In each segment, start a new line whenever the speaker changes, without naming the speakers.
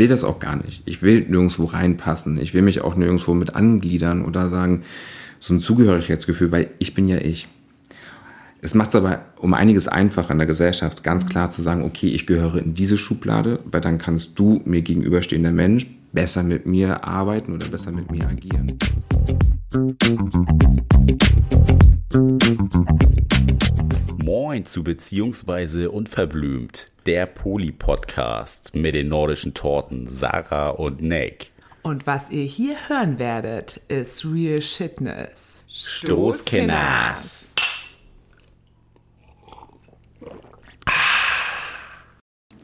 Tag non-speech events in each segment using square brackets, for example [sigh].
will das auch gar nicht. Ich will nirgendwo reinpassen. Ich will mich auch nirgendwo mit angliedern oder sagen, so ein Zugehörigkeitsgefühl, weil ich bin ja ich. Es macht es aber um einiges einfacher in der Gesellschaft, ganz klar zu sagen, okay, ich gehöre in diese Schublade, weil dann kannst du mir gegenüberstehender Mensch besser mit mir arbeiten oder besser mit mir agieren.
Moin zu Beziehungsweise Unverblümt, der Poli-Podcast mit den nordischen Torten Sarah und Nick.
Und was ihr hier hören werdet, ist Real Shitness.
Stoßkenners.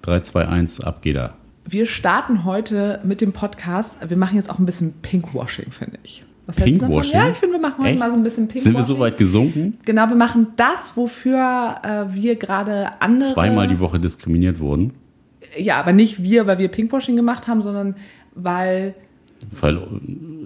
3, 2, 1, ab geht er.
Wir starten heute mit dem Podcast. Wir machen jetzt auch ein bisschen Pinkwashing, finde ich. Was?
Pinkwashing?
Ja, ich finde, wir machen heute
Echt?
mal so ein bisschen Pinkwashing.
Sind wir so weit gesunken?
Genau, wir machen das, wofür äh, wir gerade andere...
Zweimal die Woche diskriminiert wurden,
Ja, aber nicht wir, weil wir Pinkwashing gemacht haben, sondern weil...
weil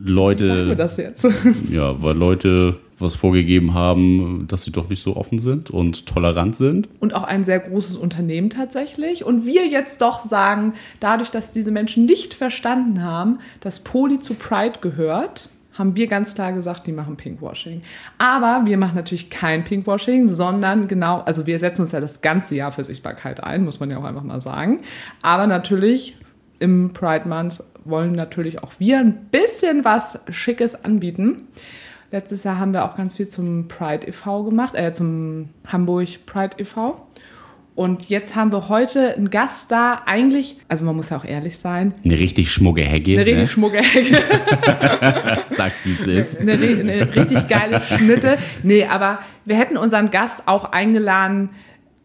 Leute,
das jetzt? [laughs]
ja, weil Leute was vorgegeben haben, dass sie doch nicht so offen sind und tolerant sind.
und auch ein sehr großes Unternehmen tatsächlich. Und wir jetzt doch sagen, dadurch, dass diese Menschen nicht verstanden haben, dass Poli zu Pride gehört, haben wir ganz klar gesagt, die machen Pinkwashing. Aber wir machen natürlich kein Pinkwashing, sondern genau, also wir setzen uns ja das ganze Jahr für Sichtbarkeit ein, muss man ja auch einfach mal sagen. Aber natürlich im Pride Month wollen natürlich auch wir ein bisschen was Schickes anbieten. Letztes Jahr haben wir auch ganz viel zum Pride e.V. gemacht, äh, zum Hamburg Pride e.V. Und jetzt haben wir heute einen Gast da. Eigentlich, also man muss ja auch ehrlich sein,
Eine richtig schmucke Hecke.
eine
ne?
richtig schmucke Hecke, [laughs]
Sag's, wie es ist.
eine, eine richtig geile Schnitte. Nee, aber wir hätten unseren Gast auch eingeladen,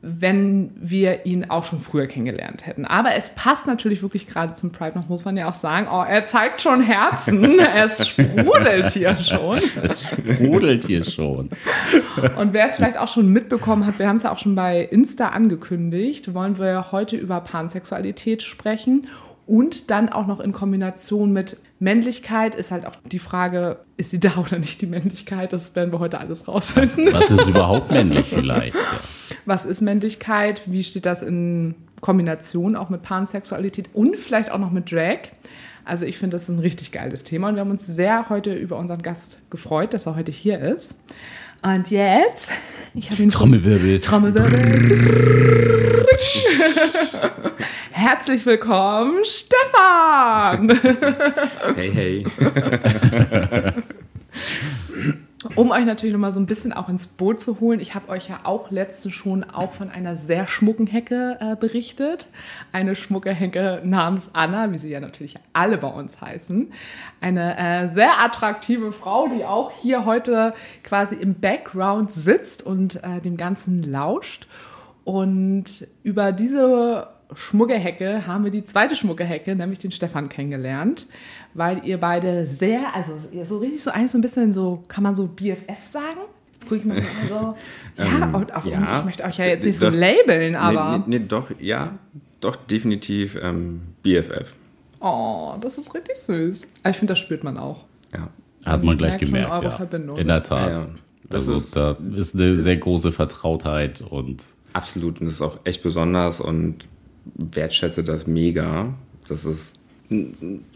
wenn wir ihn auch schon früher kennengelernt hätten. Aber es passt natürlich wirklich gerade zum Pride, Month, muss man ja auch sagen. Oh, er zeigt schon Herzen. [laughs] es sprudelt hier schon.
Es sprudelt hier schon.
Und wer es vielleicht auch schon mitbekommen hat, wir haben es ja auch schon bei Insta angekündigt, wollen wir heute über Pansexualität sprechen und dann auch noch in Kombination mit Männlichkeit ist halt auch die Frage, ist sie da oder nicht die Männlichkeit? Das werden wir heute alles rauswissen.
Was ist überhaupt männlich vielleicht? Ja. [laughs]
Was ist Männlichkeit? Wie steht das in Kombination auch mit Pansexualität und vielleicht auch noch mit Drag? Also ich finde das ist ein richtig geiles Thema und wir haben uns sehr heute über unseren Gast gefreut, dass er heute hier ist. Und jetzt, ich habe ihn
Trommelwirbel.
Trommelwirbel. [laughs] Herzlich willkommen, Stefan!
Hey, hey. [laughs]
Um euch natürlich noch mal so ein bisschen auch ins Boot zu holen, ich habe euch ja auch letztens schon auch von einer sehr schmucken Hecke äh, berichtet. Eine schmucke Hecke namens Anna, wie sie ja natürlich alle bei uns heißen. Eine äh, sehr attraktive Frau, die auch hier heute quasi im Background sitzt und äh, dem Ganzen lauscht. Und über diese schmucke Hecke haben wir die zweite schmucke Hecke, nämlich den Stefan kennengelernt, weil ihr beide sehr, also ihr so richtig so eigentlich so ein bisschen so, kann man so BFF sagen? Jetzt gucke ich mir mal so, [laughs] ja, und auch,
ja.
ich möchte euch ja jetzt nicht so
Doch.
labeln, aber,
Nee, nee, nee, doch, ja, doch, definitiv ähm, BFF.
oh, das ist richtig süß. Aber ich finde, das spürt man auch.
Ja.
Hat man gleich gemerkt, ja.
Verbindung.
In der Tat.
Ja, ja. Das
also
ist-
da ist eine
das-
sehr große Vertrautheit und
Absolut, und das ist auch echt besonders und wertschätze das mega. Das ist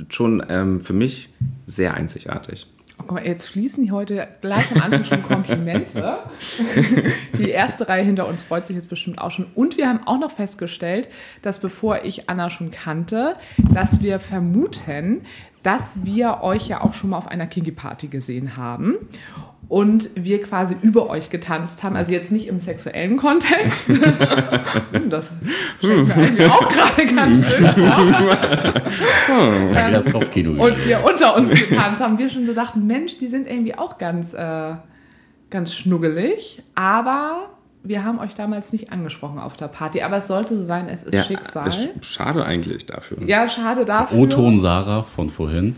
schon ähm, für mich sehr einzigartig.
Oh, guck mal, jetzt fließen hier heute gleich am Anfang schon Komplimente. [laughs] Die erste Reihe hinter uns freut sich jetzt bestimmt auch schon. Und wir haben auch noch festgestellt, dass bevor ich Anna schon kannte, dass wir vermuten, dass wir euch ja auch schon mal auf einer Kinky Party gesehen haben. Und wir quasi über euch getanzt haben, also jetzt nicht im sexuellen Kontext. Hm, [laughs] das stellt mir irgendwie auch gerade ganz schön vor.
wie [laughs] das Kopfkino
Und wir
ist.
unter uns getanzt haben, wir schon so dachten, Mensch, die sind irgendwie auch ganz, äh, ganz schnuggelig. Aber wir haben euch damals nicht angesprochen auf der Party. Aber es sollte so sein, es ist Schicksal.
ist schade eigentlich dafür.
ja, schade dafür.
O-Ton Sarah von vorhin.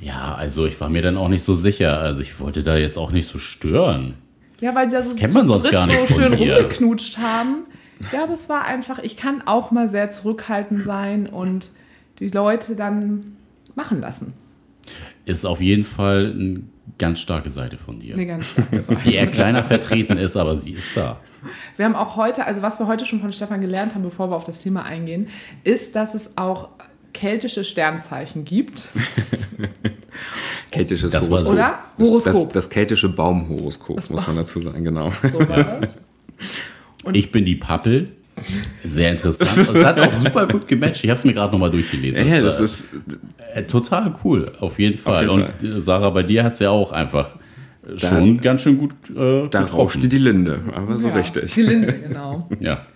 Ja, also ich war mir dann auch nicht so sicher. Also ich wollte da jetzt auch nicht so stören.
Ja, weil die da so,
kennt man sonst gar nicht
so
von
schön
dir.
rumgeknutscht haben. Ja, das war einfach, ich kann auch mal sehr zurückhaltend sein und die Leute dann machen lassen.
Ist auf jeden Fall eine ganz starke Seite von dir.
Eine ganz starke [laughs] Sache.
Die eher kleiner vertreten ist, aber sie ist da.
Wir haben auch heute, also was wir heute schon von Stefan gelernt haben, bevor wir auf das Thema eingehen, ist, dass es auch keltische Sternzeichen gibt. [laughs]
Keltisches
Das
Horoskop.
so.
Oder?
Das,
Horoskop.
das, das keltische Baumhoroskop,
Das
muss man dazu sagen, genau.
So war das. [laughs] Und-
Ich bin die Pappel. Sehr interessant. Es hat auch super gut gematcht. Ich habe es mir gerade nochmal durchgelesen.
Ja, das
äh,
ist,
äh, total cool, auf jeden Fall.
jeden
Und äh, Sarah, bei dir hat es ja auch einfach äh,
Da-
schon ganz schön gut äh,
darauf steht die Linde, aber so
Ja,
richtig.
Die Linde, [laughs] genau.
Ja,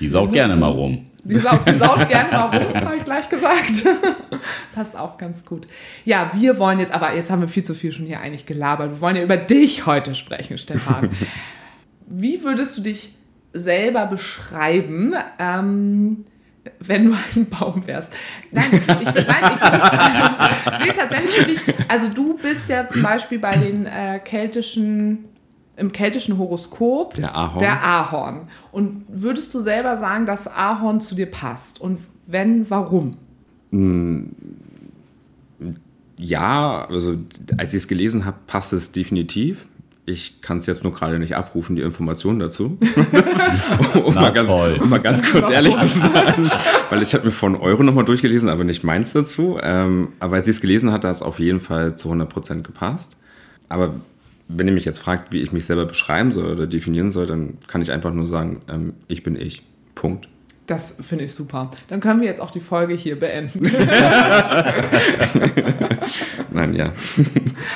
die saut gerne mal rum.
Die saugt, die saugt gerne mal rum, habe ich gleich gesagt. [laughs] Passt auch ganz gut. Ja, wir wollen jetzt, aber jetzt haben wir viel zu viel schon hier eigentlich gelabert. Wir wollen ja über dich heute sprechen, Stefan. [laughs] Wie würdest du dich selber beschreiben, ähm, wenn du ein Baum wärst? Nein, ich, nein, ich es, nee, tatsächlich dich, also du bist ja zum Beispiel bei den äh, keltischen, im keltischen Horoskop
Der Ahorn.
der Ahorn. Und würdest du selber sagen, dass Ahorn zu dir passt? Und wenn, warum?
Ja, also als ich es gelesen habe, passt es definitiv. Ich kann es jetzt nur gerade nicht abrufen, die Informationen dazu. [laughs] um,
Na
mal ganz, um mal ganz kurz ehrlich [laughs] zu sein. Weil ich habe mir von Euro nochmal durchgelesen, aber nicht meins dazu. Ähm, aber als ich es gelesen hatte, hat es auf jeden Fall zu 100% gepasst. Aber wenn ihr mich jetzt fragt, wie ich mich selber beschreiben soll oder definieren soll, dann kann ich einfach nur sagen, ähm, ich bin ich. Punkt.
Das finde ich super. Dann können wir jetzt auch die Folge hier beenden. [laughs]
Nein, ja.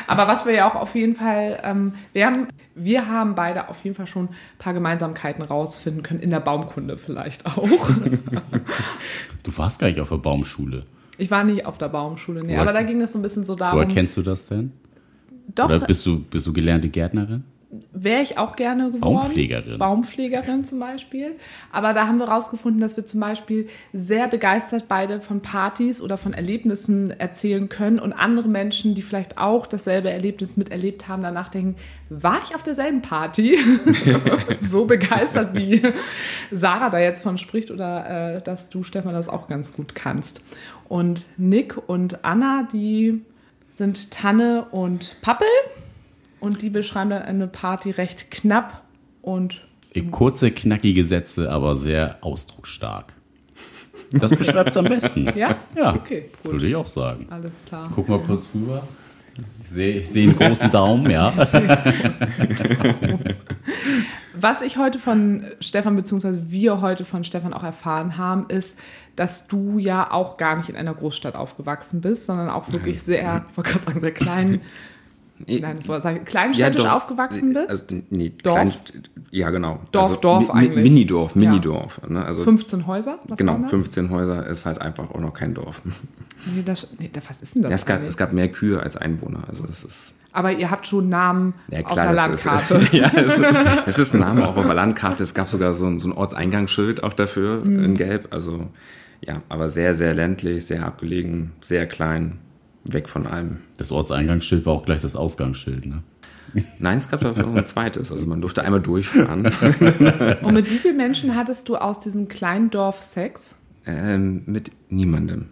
Aber was wir ja auch auf jeden Fall, ähm, wir, haben, wir haben beide auf jeden Fall schon ein paar Gemeinsamkeiten rausfinden können, in der Baumkunde vielleicht auch. [laughs]
Du warst gar nicht auf der Baumschule.
Ich war nicht auf der Baumschule, nee,
Woher-
aber da ging es so ein bisschen so darum.
Woher kennst du das denn?
doch,
Oder bist du, bist du gelernte Gärtnerin?
Wäre ich auch gerne geworden.
Baumpflegerin.
Baumpflegerin zum Beispiel. Aber da haben wir rausgefunden, dass wir zum Beispiel sehr begeistert beide von Partys oder von Erlebnissen erzählen können und andere Menschen, die vielleicht auch dasselbe Erlebnis miterlebt haben, danach denken, war ich auf derselben Party? [laughs] so begeistert, wie Sarah da jetzt von spricht oder äh, dass du, Stefan, das auch ganz gut kannst. Und Nick und Anna, die sind Tanne und Pappel. Und die beschreiben dann eine Party recht knapp und
Kurze, knackige Sätze, aber sehr ausdrucksstark. Das beschreibt es am besten.
ja?
Ja,
Okay, gut.
würde ich auch sagen.
Alles klar.
Guck mal kurz rüber. Ich sehe ich sehe einen großen Daumen, ja. [laughs]
Was ich heute von Stefan, beziehungsweise wir heute von Stefan auch erfahren haben, ist, dass du ja auch gar nicht in einer Großstadt aufgewachsen bist, sondern auch wirklich sehr, ich wollte gerade sagen, sehr klein, nein, das war kleinstädtisch
doch.
aufgewachsen bist.
Also, nee,
Dorf?
Klein, ja, genau.
Dorf, Dorf
Mi-
eigentlich.
Minidorf,
Ja.
Minidorf. Ne? Also,
15 Häuser?
Genau,
waren das?
15 Häuser ist halt einfach auch noch kein Dorf.
Nee, das, nee, was ist denn das?
Ja, es, gab, es gab mehr Kühe als Einwohner. Also das ist.
Aber ihr habt schon Namen
Ja,
auf der Landkarte.
ist, [laughs] ja, es ist, [laughs] es ist ein Name auch auf der Landkarte. Es gab sogar so ein, so ein Ortseingangsschild auch dafür
Mhm.
in Gelb. Also ja, aber sehr, sehr ländlich, sehr abgelegen, sehr klein, weg von allem.
Das Ortseingangsschild war auch gleich das Ausgangsschild, ne?
Nein, es gab auch noch ein zweites. Also man durfte einmal durchfahren. [laughs]
Und mit wie vielen Menschen hattest du aus diesem kleinen Dorf Sex?
ähm, mit niemandem.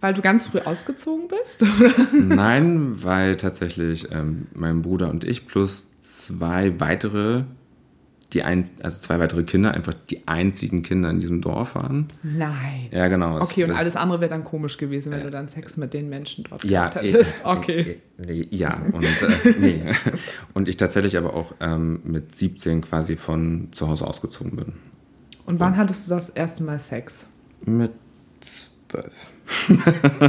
Weil du ganz früh ausgezogen bist? [laughs]
Nein, weil tatsächlich ähm, mein Bruder und ich plus zwei weitere, die ein, also zwei weitere Kinder, einfach die einzigen Kinder in diesem Dorf waren.
Nein.
Ja, genau.
Okay, und alles andere wäre dann komisch gewesen, wenn du dann Sex mit den Menschen dort
ja,
gehabt hättest.
äh,
Okay.
äh, äh, Ja, und äh, nee. [laughs] Und ich tatsächlich aber auch ähm, mit 17 quasi von zu Hause ausgezogen bin.
Und wann hattest du das erste Mal Sex?
Mit zwölf.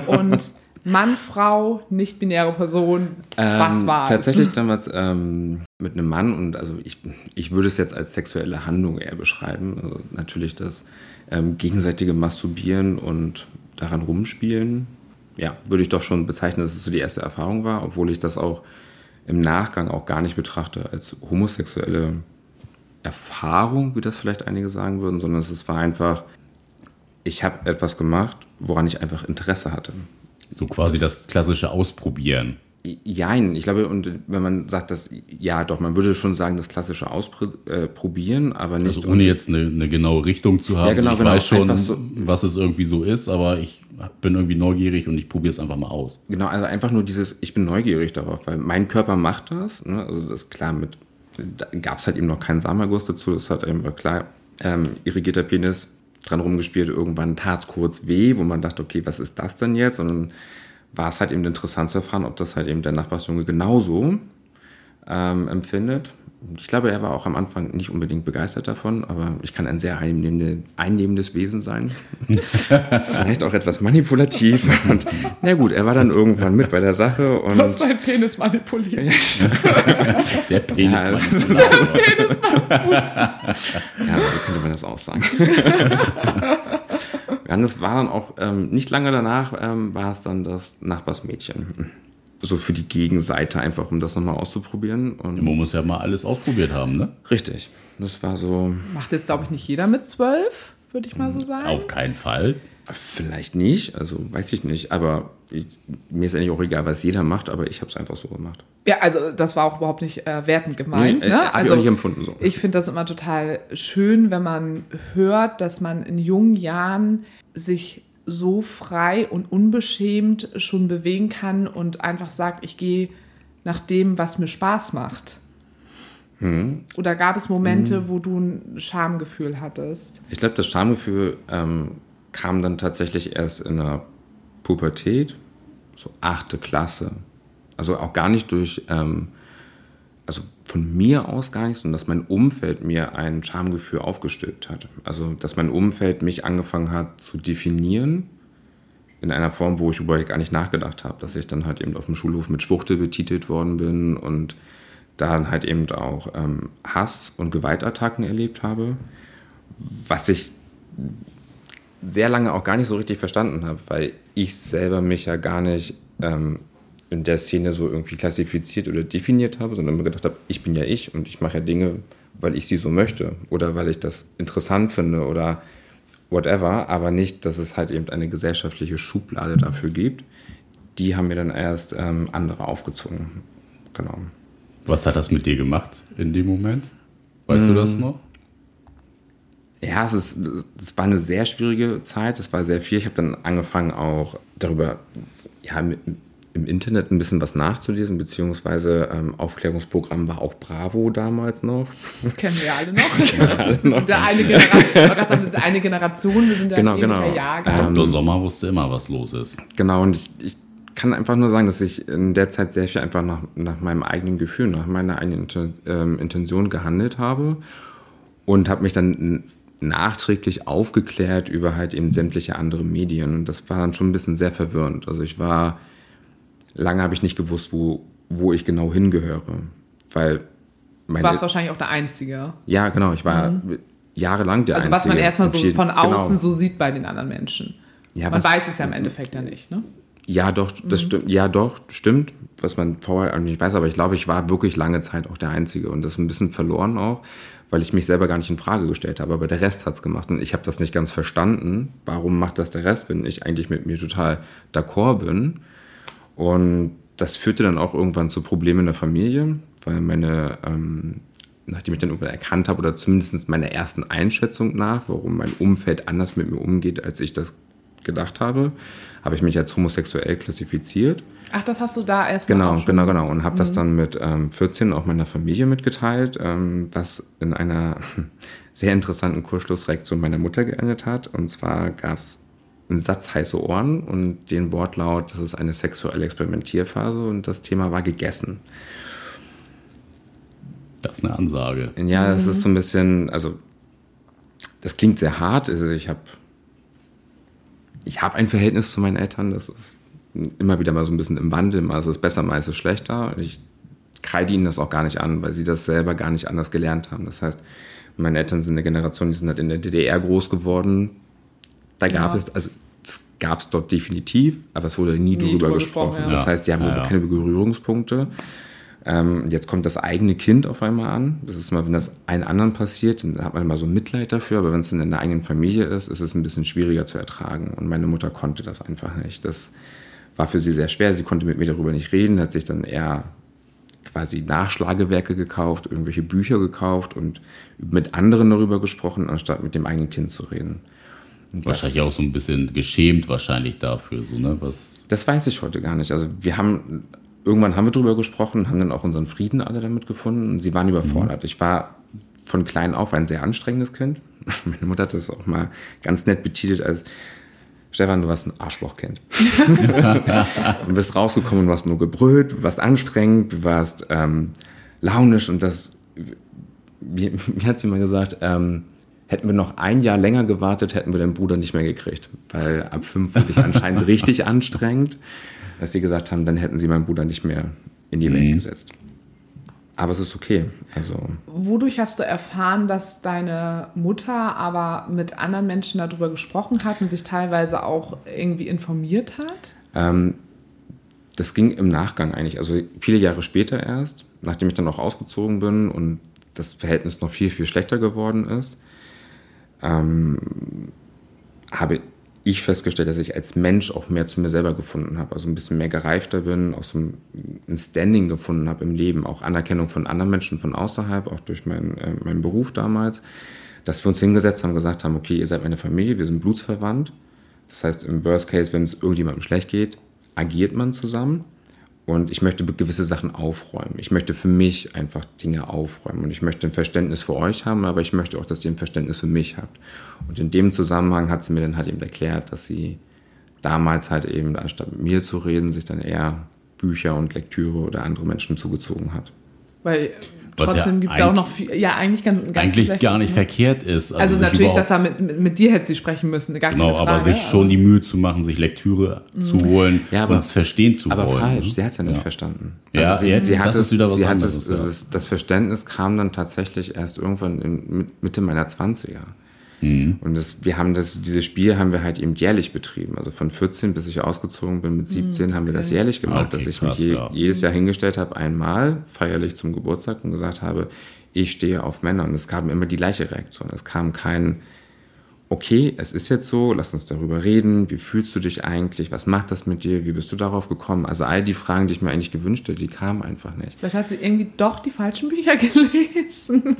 Und [laughs] Mann, Frau, nicht-binäre Person, was
Ähm,
war
Tatsächlich damals ähm, mit einem Mann und also ich, ich würde es jetzt als sexuelle Handlung eher beschreiben. Also natürlich das ähm, gegenseitige Masturbieren und daran rumspielen. Ja, würde ich doch schon bezeichnen, dass es so die erste Erfahrung war, obwohl ich das auch im Nachgang auch gar nicht betrachte als homosexuelle Erfahrung, wie das vielleicht einige sagen würden, sondern es war einfach, ich habe etwas gemacht, woran ich einfach Interesse hatte.
So quasi das klassische Ausprobieren.
Jein, ich glaube, und wenn man sagt, dass, ja, doch, man würde schon sagen, das klassische Ausprobieren, aber nicht.
Also ohne jetzt eine, eine genaue Richtung zu haben.
Ja, genau,
ich
genau.
weiß schon,
so-
was es irgendwie so ist, aber ich bin irgendwie neugierig und ich probiere es einfach mal aus.
Genau, also einfach nur dieses, ich bin neugierig darauf, weil mein Körper macht das. Ne? Also das ist klar, mit, da gab es halt eben noch keinen Samenerguss dazu, das halt einfach klar, ähm, irrigierter Penis dran rumgespielt. Irgendwann tat es kurz weh, wo man dachte, okay, was ist das denn jetzt? Und dann war es halt eben interessant zu erfahren, ob das halt eben der Nachbarsjunge genauso ähm, empfindet. Ich glaube, er war auch am Anfang nicht unbedingt begeistert davon, aber ich kann ein sehr einnehmendes Wesen sein. [laughs] Vielleicht auch etwas manipulativ. Und na gut, er war dann irgendwann mit bei der Sache. Und
Du hast seinen Penis manipuliert. [laughs]
Der Penis
Ja,
so lang.
Penis manipuliert.
Ja, so könnte man das auch sagen. [laughs] ja, und das war dann auch ähm, nicht lange danach, ähm, war es dann das Nachbarsmädchen. So für die Gegenseite einfach, um das nochmal auszuprobieren. Und
Man muss ja mal alles ausprobiert haben, ne?
richtig, das war so,
Macht jetzt, glaube ich, nicht jeder mit zwölf, würde ich mal so sagen.
Auf keinen Fall.
vielleicht nicht, also weiß ich nicht, aber ich, mir ist eigentlich auch egal, was jeder macht, aber ich habe es einfach so gemacht.
Ja, also das war auch überhaupt nicht äh, wertend gemeint.
Nee, äh,
ne?
hab ich
also,
auch nicht empfunden so.
Ich finde das immer total schön, wenn man hört, dass man in jungen Jahren sich so frei und unbeschämt schon bewegen kann und einfach sagt, ich gehe nach dem, was mir Spaß macht.
Mhm.
Oder gab es Momente, wo du ein Schamgefühl hattest?
Ich glaube, das Schamgefühl ähm, kam dann tatsächlich erst in der Pubertät, so achte Klasse. Also auch gar nicht durch, ähm, also von mir aus gar nicht, sondern dass mein Umfeld mir ein Schamgefühl aufgestülpt hat. Also dass mein Umfeld mich angefangen hat zu definieren in einer Form, wo ich überhaupt gar nicht nachgedacht habe, dass ich dann halt eben auf dem Schulhof mit Schwuchtel betitelt worden bin und dann halt eben auch ähm, Hass und Gewaltattacken erlebt habe, was ich sehr lange auch gar nicht so richtig verstanden habe, weil ich selber mich ja gar nicht ähm, in der Szene so irgendwie klassifiziert oder definiert habe, sondern mir gedacht habe, ich bin ja ich und ich mache ja Dinge, weil ich sie so möchte oder weil ich das interessant finde oder whatever, aber nicht, dass es halt eben eine gesellschaftliche Schublade dafür gibt. Die haben mir dann erst ähm, andere aufgezwungen. Genau.
Was hat das mit dir gemacht in dem Moment? Weißt du das noch?
Ja, es, ist, es war eine sehr schwierige Zeit, es war sehr viel. Ich habe dann angefangen auch darüber, ja, im, im Internet ein bisschen was nachzulesen, beziehungsweise ähm, Aufklärungsprogramm war auch Bravo damals noch. [laughs]
Kennen wir alle noch. [laughs] wir sind ja eine Generation, wir sind eine Generation, wir sind ja
Genau,
ein
genau.
Jahrgang.
Dr. Sommer wusste immer, was los ist.
Genau, und ich, ich kann einfach nur sagen, dass ich in der Zeit sehr viel einfach nach, nach meinem eigenen Gefühl, nach meiner eigenen Inten- ähm, Intention gehandelt habe und habe mich dann nachträglich aufgeklärt über halt eben sämtliche andere Medien. Und das war dann schon ein bisschen sehr verwirrend. Also ich war, lange habe ich nicht gewusst, wo, wo ich genau hingehöre. Weil
Du
meine,
warst wahrscheinlich auch der Einzige.
ja, genau, ich war jahrelang der
Also was man
Einzige.
erstmal so von außen
genau.
so sieht bei den anderen Menschen.
Ja,
man
was-
weiß es ja im Endeffekt ja nicht, ne?
Ja, doch, das stimmt. Ja, doch, stimmt, was man vorher nicht weiß. Aber ich glaube, ich war wirklich lange Zeit auch der Einzige und das ein bisschen verloren auch, weil ich mich selber gar nicht in Frage gestellt habe. Aber der Rest hat's gemacht und ich habe das nicht ganz verstanden. Warum macht das der Rest, wenn ich eigentlich mit mir total d'accord bin? Und das führte dann auch irgendwann zu Problemen in der Familie, weil meine, ähm, nachdem ich dann irgendwann erkannt habe, oder zumindest meiner ersten Einschätzung nach, warum mein Umfeld anders mit mir umgeht, als ich das gedacht habe, habe ich mich als homosexuell klassifiziert.
Ach, das hast du da erstmal
Genau, genau, genau. Und habe das dann mit ähm, 14 auch meiner Familie mitgeteilt, ähm, was in einer [laughs] sehr interessanten Kurzschlussreaktion meiner Mutter geendet hat. Und zwar gab es einen Satz heiße Ohren und den Wortlaut, das ist eine sexuelle Experimentierphase und das Thema war gegessen.
Das ist eine Ansage.
Ja, das ist so ein bisschen, also das klingt sehr hart. Also ich habe ich hab ein Verhältnis zu meinen Eltern, das ist immer wieder mal so ein bisschen im Wandel. Mal ist es besser, mal ist es schlechter. Und ich kreide ihnen das auch gar nicht an, weil sie das selber gar nicht anders gelernt haben. Das heißt, meine Eltern sind eine Generation, die sind halt in der DDR groß geworden. Da gab
Ja.
es, also es gab es dort definitiv, aber es wurde nie, drüber
drüber
gesprochen.
gesprochen, ja.
Das heißt, sie haben
Ja,
keine Berührungspunkte. Ähm, jetzt kommt das eigene Kind auf einmal an. Das ist mal, wenn das einen anderen passiert, dann hat man immer so Mitleid dafür, aber wenn es in der eigenen Familie ist, ist es ein bisschen schwieriger zu ertragen. Und meine Mutter konnte das einfach nicht. Das war für sie sehr schwer. Sie konnte mit mir darüber nicht reden, hat sich dann eher quasi Nachschlagewerke gekauft, irgendwelche Bücher gekauft und mit anderen darüber gesprochen, anstatt mit dem eigenen Kind zu reden. Das-
Wahrscheinlich auch so ein bisschen geschämt wahrscheinlich dafür, so, ne? Was,
Das weiß ich heute gar nicht. Also wir haben irgendwann haben wir drüber gesprochen, haben dann auch unseren Frieden alle damit gefunden und sie waren überfordert. Ich war von klein auf ein sehr anstrengendes Kind. [laughs] Meine Mutter hat das auch mal ganz nett betitelt als Stefan, du warst ein Arschlochkind. [laughs] du bist rausgekommen, du hast nur gebrüllt, du warst anstrengend, du warst ähm, launisch und das, wie, wie hat sie mal gesagt, ähm, hätten wir noch ein Jahr länger gewartet, hätten wir den Bruder nicht mehr gekriegt. Weil ab fünf wurde ich anscheinend [laughs] richtig anstrengend, dass sie gesagt haben, dann hätten sie meinen Bruder nicht mehr in die Welt gesetzt. Aber es ist okay. Also
Wodurch hast du erfahren, dass deine Mutter aber mit anderen Menschen darüber gesprochen hat und sich teilweise auch irgendwie informiert hat?
ähm, das ging im Nachgang eigentlich. Also viele Jahre später erst, nachdem ich dann auch ausgezogen bin und das Verhältnis noch viel, viel schlechter geworden ist, ähm, habe ich festgestellt, dass ich als Mensch auch mehr zu mir selber gefunden habe. Also ein bisschen mehr gereifter bin, auch so ein Standing gefunden habe im Leben, auch Anerkennung von anderen Menschen von außerhalb, auch durch meinen, äh, meinen Beruf damals, dass wir uns hingesetzt haben, gesagt haben, okay, ihr seid meine Familie, wir sind blutsverwandt. Das heißt, im Worst Case, wenn es irgendjemandem schlecht geht, agiert man zusammen. Und ich möchte gewisse Sachen aufräumen. Ich möchte für mich einfach Dinge aufräumen. Und ich möchte ein Verständnis für euch haben, aber ich möchte auch, dass ihr ein Verständnis für mich habt. Und in dem Zusammenhang hat sie mir dann halt eben erklärt, dass sie damals halt eben, anstatt mit mir zu reden, sich dann eher Bücher und Lektüre oder andere Menschen zugezogen hat.
Weil
Was ja
trotzdem gibt es ja auch noch viel, ja eigentlich ganz, ganz
Eigentlich gar nicht verkehrt ist.
Also,
sich
natürlich, dass er mit, mit, mit dir hätte sie sprechen müssen, gar
Genau,
keine Frage.
aber sich schon die Mühe zu machen, sich Lektüre zu holen
Ja, aber-
und es verstehen zu
Aber
wollen.
falsch,
ne?
sie hat es ja nicht
Ja.
verstanden.
Ja,
sie,
jetzt-
sie hat
das
es,
ist wieder was
sie hat
anderes,
es,
ja.
es ist, das Verständnis kam dann tatsächlich erst irgendwann in mit- Mitte meiner 20er.
Mhm.
Und das, wir haben das, dieses Spiel haben wir halt eben jährlich betrieben. Also von 14 bis ich ausgezogen bin mit 17 haben wir das jährlich gemacht,
Okay,
dass ich
krass,
mich je,
ja.
jedes Jahr hingestellt habe, einmal feierlich zum Geburtstag und gesagt habe, ich stehe auf Männer. Und es kam immer die gleiche Reaktion. Es kam kein, okay, es ist jetzt so, lass uns darüber reden, wie fühlst du dich eigentlich, was macht das mit dir, wie bist du darauf gekommen? Also all die Fragen, die ich mir eigentlich gewünscht hätte, die kamen einfach nicht.
Vielleicht hast du irgendwie doch die falschen Bücher [laughs] gelesen.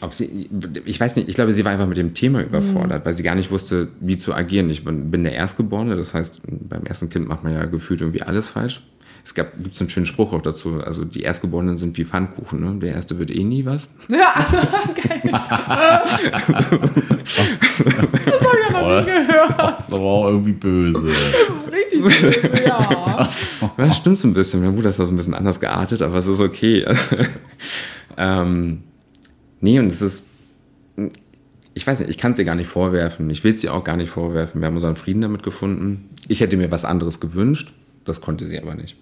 Ob sie, ich weiß nicht, ich glaube, sie war einfach mit dem Thema überfordert, weil sie gar nicht wusste, wie zu agieren. Ich bin bin der Erstgeborene, das heißt, beim ersten Kind macht man ja gefühlt irgendwie alles falsch. Es gab, gibt so einen schönen Spruch auch dazu, also die Erstgeborenen sind wie Pfannkuchen, ne? der Erste wird eh nie was. [laughs]
Ja, also, geil. das habe ich ja noch nie gehört. [laughs]
Das aber auch irgendwie böse.
Richtig böse, ja.
Das stimmt so ein bisschen. Mein Bruder ist da so ein bisschen anders geartet, aber es ist okay. [laughs] ähm, nee, und es ist, ich weiß nicht, ich kann es ihr gar nicht vorwerfen. Ich will es ihr auch gar nicht vorwerfen. Wir haben unseren Frieden damit gefunden. Ich hätte mir was anderes gewünscht, das konnte sie aber nicht.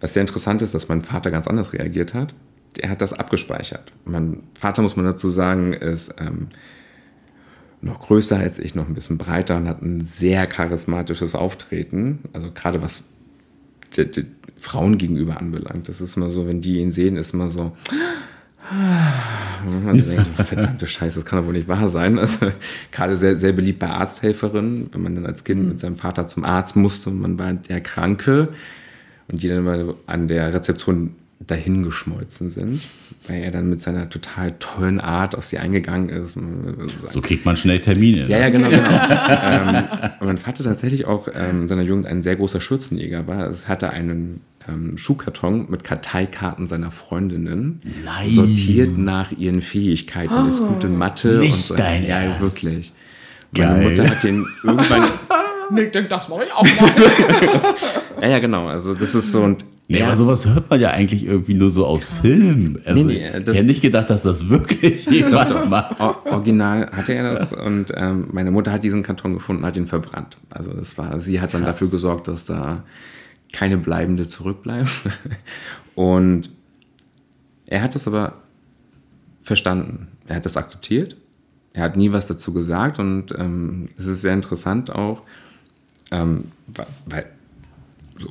Was sehr interessant ist, dass mein Vater ganz anders reagiert hat. Er hat das abgespeichert. Mein Vater, muss man dazu sagen, ist ähm, noch größer als ich, noch ein bisschen breiter und hat ein sehr charismatisches Auftreten. Also gerade was die, die Frauen gegenüber anbelangt. Das ist immer so, wenn die ihn sehen, ist immer so. Man denkt, verdammte Scheiße, das kann doch wohl nicht wahr sein. Also, gerade sehr, sehr beliebt bei Arzthelferinnen, wenn man dann als Kind mit seinem Vater zum Arzt musste und man war der Kranke und die dann mal an der Rezeption dahingeschmolzen sind, weil er dann mit seiner total tollen Art auf sie eingegangen ist.
So kriegt man schnell Termine.
Ja,
ne?
ja, genau, genau. [laughs] ähm, und mein Vater tatsächlich auch ähm, in seiner Jugend ein sehr großer Schürzenjäger war. Es hatte einen ähm, Schuhkarton mit Karteikarten seiner Freundinnen,
Nein.
sortiert nach ihren Fähigkeiten, ist gut in Mathe
Nicht
und so.
dein
ja,
Ernst.
wirklich.
Geil.
Meine Mutter hat ihn irgendwann. [laughs]
Nick denkt, das mache ich auch mal. [laughs]
ja, ja, genau. Also das ist so und
Nee,
er-
aber sowas hört man ja eigentlich irgendwie nur so aus Filmen. Also,
Nee, nee,
ich hätte nicht gedacht, dass das wirklich [laughs] jemand macht.
O- Original hatte er das und ähm, meine Mutter hat diesen Karton gefunden, hat ihn verbrannt. Also das war, sie hat dann dafür gesorgt, dass da keine bleibende zurückbleiben. [laughs] Und er hat das aber verstanden. Er hat das akzeptiert. Er hat nie was dazu gesagt und ähm, es ist sehr interessant auch, ähm, weil so,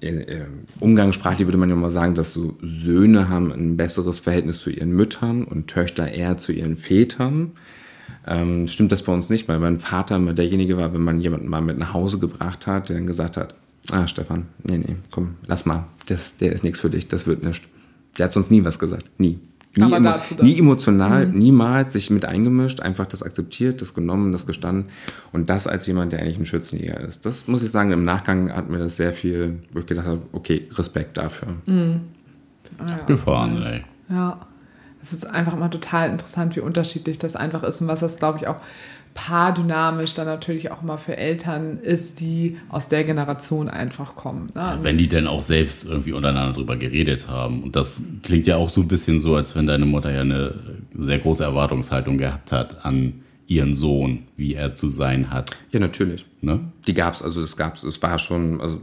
äh, äh, umgangssprachlich würde man ja mal sagen, dass so Söhne haben ein besseres Verhältnis zu ihren Müttern und Töchter eher zu ihren Vätern. Ähm, stimmt das bei uns nicht, weil mein Vater immer derjenige war, wenn man jemanden mal mit nach Hause gebracht hat, der dann gesagt hat, ah Stefan, nee, nee, komm, lass mal, das, der ist nichts für dich, das wird nichts. Der hat sonst nie was gesagt, nie. Nie,
Aber
emo nie emotional, niemals sich mit eingemischt, einfach das akzeptiert, das genommen, das gestanden. Und das als jemand, der eigentlich ein Schützenjäger ist. Das muss ich sagen, im Nachgang hat mir das sehr viel, wo ich gedacht habe, okay, Respekt dafür.
Gefahren, ey.
Ja, es ist einfach immer total interessant, wie unterschiedlich das einfach ist und was das, glaube ich, auch paardynamisch dann natürlich auch immer für Eltern ist, die aus der Generation einfach kommen. Ne?
Wenn die denn auch selbst irgendwie untereinander drüber geredet haben. Und das klingt ja auch so ein bisschen so, als wenn deine Mutter ja eine sehr große Erwartungshaltung gehabt hat an ihren Sohn, wie er zu sein hat.
Ja, natürlich.
Ne?
Die gab es, also es gab es, es war schon, also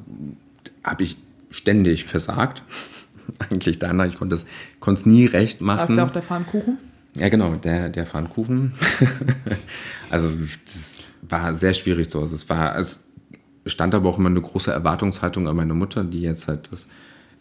habe ich ständig versagt. [laughs] Eigentlich danach, ich konnte es konnte es nie recht machen.
Warst du auch der Pfannkuchen?
Ja, genau, der, der Pfannkuchen. [laughs] also, das war sehr schwierig so. Also, es war, es stand aber auch immer eine große Erwartungshaltung an meine Mutter, die jetzt halt das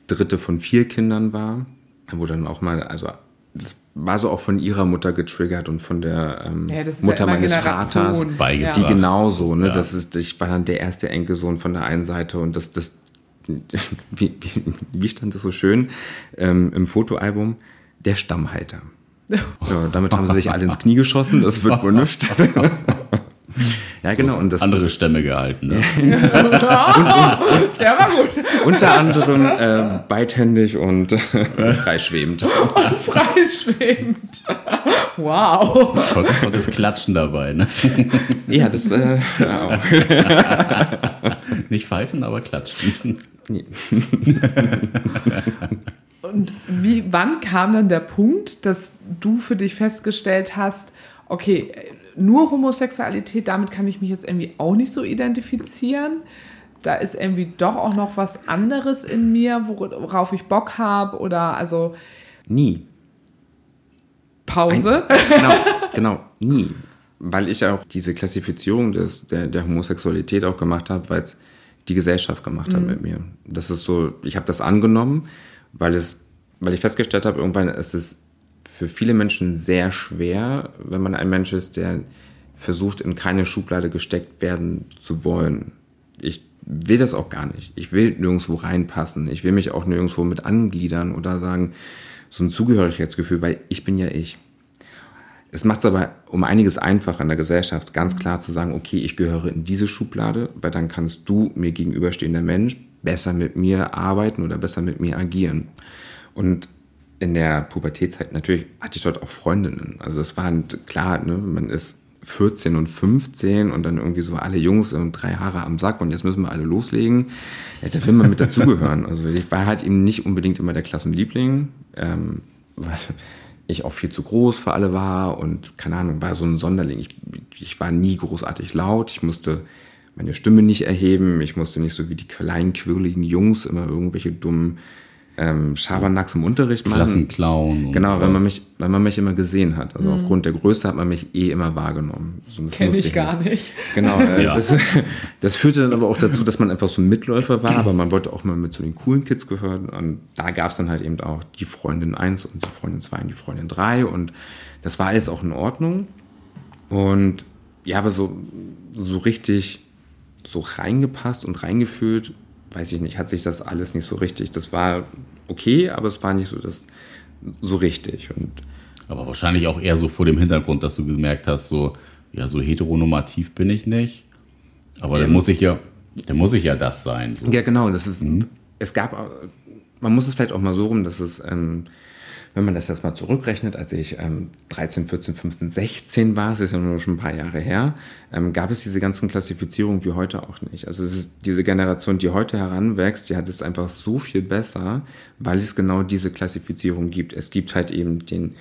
dritte von vier Kindern war. Wo dann auch mal, also, das war so auch von ihrer Mutter getriggert und von der ähm,
Ja,
Mutter
ja
meines
Generation.
Vaters. Die genauso, ne?
Ja.
Das ist, ich war dann der erste Enkelsohn von der einen Seite und das, das, [laughs] wie, wie, wie stand das so schön ähm, im Fotoalbum? Der Stammhalter. [laughs] Ja, damit haben sie sich alle ins Knie geschossen, das wird wohl nichts. [laughs] ja, genau. Und das,
Andere Stämme gehalten. Ne? [laughs]
Ja, war gut.
unter anderem äh, beidhändig und freischwebend.
Freischwebend. Wow.
Und, und das Klatschen dabei. Ne?
Ja, das äh, ja.
Nicht pfeifen, aber klatschen.
Und wie, wann kam dann der Punkt, dass du für dich festgestellt hast, okay, nur Homosexualität, damit kann ich mich jetzt irgendwie auch nicht so identifizieren. Da ist irgendwie doch auch noch was anderes in mir, worauf ich Bock habe oder also
nie.
Pause.
genau, genau, nie. Weil ich auch diese Klassifizierung des, der, der Homosexualität auch gemacht habe, weil es die Gesellschaft gemacht hat mit mir. Das ist so, ich habe das angenommen, weil es, weil ich festgestellt habe, irgendwann ist es für viele Menschen sehr schwer, wenn man ein Mensch ist, der versucht, in keine Schublade gesteckt werden zu wollen. Ich will das auch gar nicht. Ich will nirgendwo reinpassen. Ich will mich auch nirgendwo mit angliedern oder sagen, so ein Zugehörigkeitsgefühl, weil ich bin ja ich. Es macht es aber um einiges einfacher in der Gesellschaft, ganz klar zu sagen, okay, ich gehöre in diese Schublade, weil dann kannst du mir gegenüberstehender Mensch besser mit mir arbeiten oder besser mit mir agieren. Und in der Pubertätzeit natürlich hatte ich dort auch Freundinnen. Also das war klar, ne, man ist 14 und 15 und dann irgendwie so alle Jungs und drei Haare am Sack und jetzt müssen wir alle loslegen. Ja, da will man mit dazugehören. [laughs] Also ich war halt eben nicht unbedingt immer der Klassenliebling, ähm, weil ich auch viel zu groß für alle war und keine Ahnung, war so ein Sonderling. Ich, ich war nie großartig laut, ich musste meine Stimme nicht erheben, ich musste nicht so wie die kleinen, quirligen Jungs immer irgendwelche dummen ähm, Schabernacks im Unterricht machen.
Klassenclown. und
Genau, wenn
sowas.
man mich, wenn man mich immer gesehen hat. Also aufgrund der Größe hat man mich eh immer wahrgenommen. So, das
Kenne
musste
ich gar nicht.
Genau, äh, [laughs]
Ja.
das, das führte dann aber auch dazu, dass man einfach so ein Mitläufer war, aber man wollte auch mal mit zu den coolen Kids gehören. Und da gab es dann halt eben auch die Freundin 1 und die Freundin 2 und die Freundin 3. Und das war alles auch in Ordnung. Und ja, aber so, so richtig so reingepasst und reingefühlt, weiß ich nicht, hat sich das alles nicht so richtig. Das war okay, aber es war nicht so das so richtig. Und
Aber wahrscheinlich auch eher so vor dem Hintergrund, dass du gemerkt hast, so, ja, so heteronormativ bin ich nicht. Aber dann
Eben.
muss ich ja, dann muss ich ja das sein. So.
Ja, genau. Das ist, Es gab, man muss es vielleicht auch mal so rum, dass es, ähm, wenn man das jetzt mal zurückrechnet, als ich ähm, 13, 14, 15, 16 war, es ist ja nur schon ein paar Jahre her, ähm, gab es diese ganzen Klassifizierungen wie heute auch nicht. Also es ist diese Generation, die heute heranwächst, die hat es einfach so viel besser, weil es genau diese Klassifizierung gibt. Es gibt halt eben den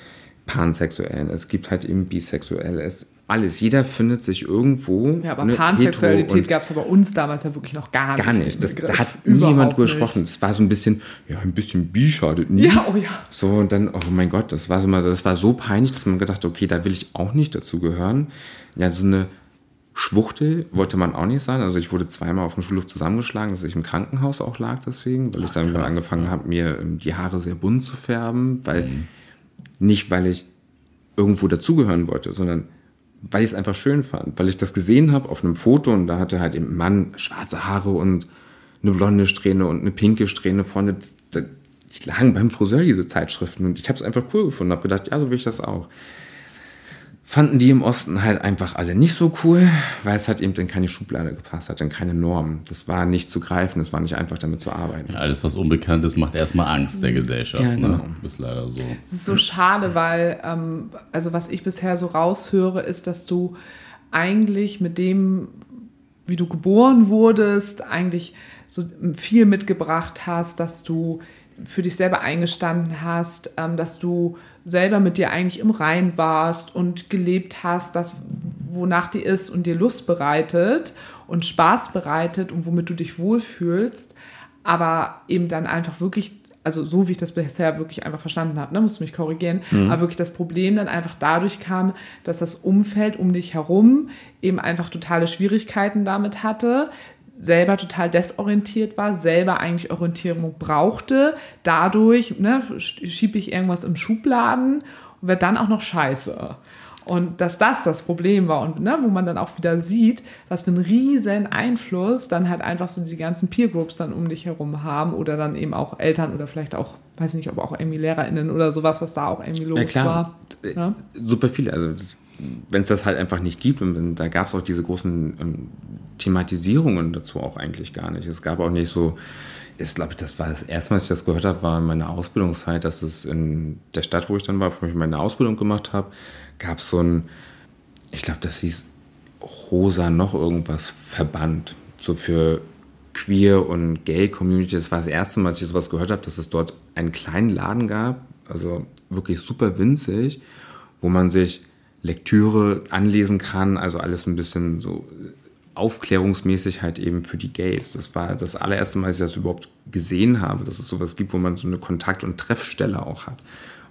Pansexuellen, es gibt halt eben Bisexuell, es alles. Jeder findet sich irgendwo.
Ja, aber
ne,
Pansexualität gab es aber uns damals ja wirklich noch gar nicht.
Gar nicht. Das, da hat niemand drüber gesprochen. Das war so ein bisschen, ja, ein bisschen bi schadet nie.
Ja, oh ja.
So, und dann, oh mein Gott, das war so mal, das war so peinlich, dass man gedacht hat, okay, da will ich auch nicht dazugehören. Ja, so eine Schwuchtel wollte man auch nicht sein. Also ich wurde zweimal auf dem Schulhof zusammengeschlagen, dass ich im Krankenhaus auch lag deswegen, weil ich dann
krass,
angefangen habe, mir ähm, die Haare sehr bunt zu färben, weil nicht, weil ich irgendwo dazugehören wollte, sondern weil ich es einfach schön fand, weil ich das gesehen habe auf einem Foto und da hatte halt eben ein Mann schwarze Haare und eine blonde Strähne und eine pinke Strähne vorne. Die lagen beim Friseur, diese Zeitschriften. Und ich habe es einfach cool gefunden, habe gedacht, ja, so will ich das auch. Fanden die im Osten halt einfach alle nicht so cool, weil es halt eben in keine Schublade gepasst hat, in keine Norm. Das war nicht zu greifen, es war nicht einfach damit zu arbeiten.
Ja, alles, was unbekannt ist, macht erstmal Angst der Gesellschaft.
Ja, genau.
Ne? Ist leider so.
Es ist so schade, weil, ähm, also was ich bisher so raushöre, ist, dass du eigentlich mit dem, wie du geboren wurdest, eigentlich so viel mitgebracht hast, dass du für dich selber eingestanden hast, ähm, dass du selber mit dir eigentlich im Rein warst und gelebt hast, das, wonach dir ist und dir Lust bereitet und Spaß bereitet und womit du dich wohlfühlst, aber eben dann einfach wirklich, also so wie ich das bisher wirklich einfach verstanden habe, ne, musst du mich korrigieren, aber wirklich das Problem dann einfach dadurch kam, dass das Umfeld um dich herum eben einfach totale Schwierigkeiten damit hatte, selber total desorientiert war, selber eigentlich Orientierung brauchte. Dadurch ne, schiebe ich irgendwas im Schubladen und werde dann auch noch scheiße. Und dass das das Problem war und ne, wo man dann auch wieder sieht, was für einen riesen Einfluss dann halt einfach so die ganzen Peer Groups dann um dich herum haben oder dann eben auch Eltern oder vielleicht auch, weiß nicht, ob auch irgendwie LehrerInnen oder sowas, was da auch irgendwie los
Ja,
war. Ja?
Super viele. Also wenn es das halt einfach nicht gibt, und da gab es auch diese großen ähm, Thematisierungen dazu auch eigentlich gar nicht. Es gab auch nicht so, ist glaube ich, das war das erste Mal, dass ich das gehört habe, war in meiner Ausbildungszeit, dass es in der Stadt, wo ich dann war, wo ich meine Ausbildung gemacht habe, gab es so ein, ich glaube, das hieß Rosa noch irgendwas Verband, so für Queer und Gay Community. Das war das erste Mal, dass ich sowas gehört habe, dass es dort einen kleinen Laden gab, also wirklich super winzig, wo man sich Lektüre anlesen kann, also alles ein bisschen so aufklärungsmäßig halt eben für die Gays. Das war das allererste Mal, dass ich das überhaupt gesehen habe, dass es sowas gibt, wo man so eine Kontakt- und Treffstelle auch hat.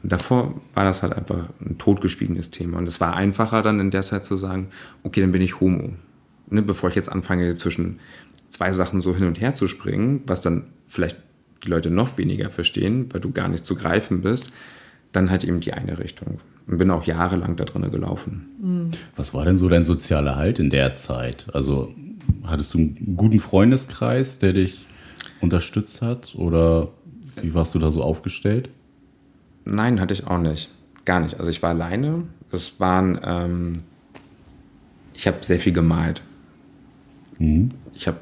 Und davor war das halt einfach ein totgeschwiegenes Thema. Und es war einfacher dann in der Zeit zu sagen, okay, dann bin ich homo. Ne, bevor ich jetzt anfange, zwischen zwei Sachen so hin und her zu springen, was dann vielleicht die Leute noch weniger verstehen, weil du gar nicht zu greifen bist, dann halt eben die eine Richtung. Und bin auch jahrelang da drinnen gelaufen.
Was war denn so dein sozialer Halt in der Zeit? Also hattest du einen guten Freundeskreis, der dich unterstützt hat? Oder wie warst du da so aufgestellt?
Nein, hatte ich auch nicht. Gar nicht. Also ich war alleine. Es waren, ähm, ich habe sehr viel gemalt. Ich habe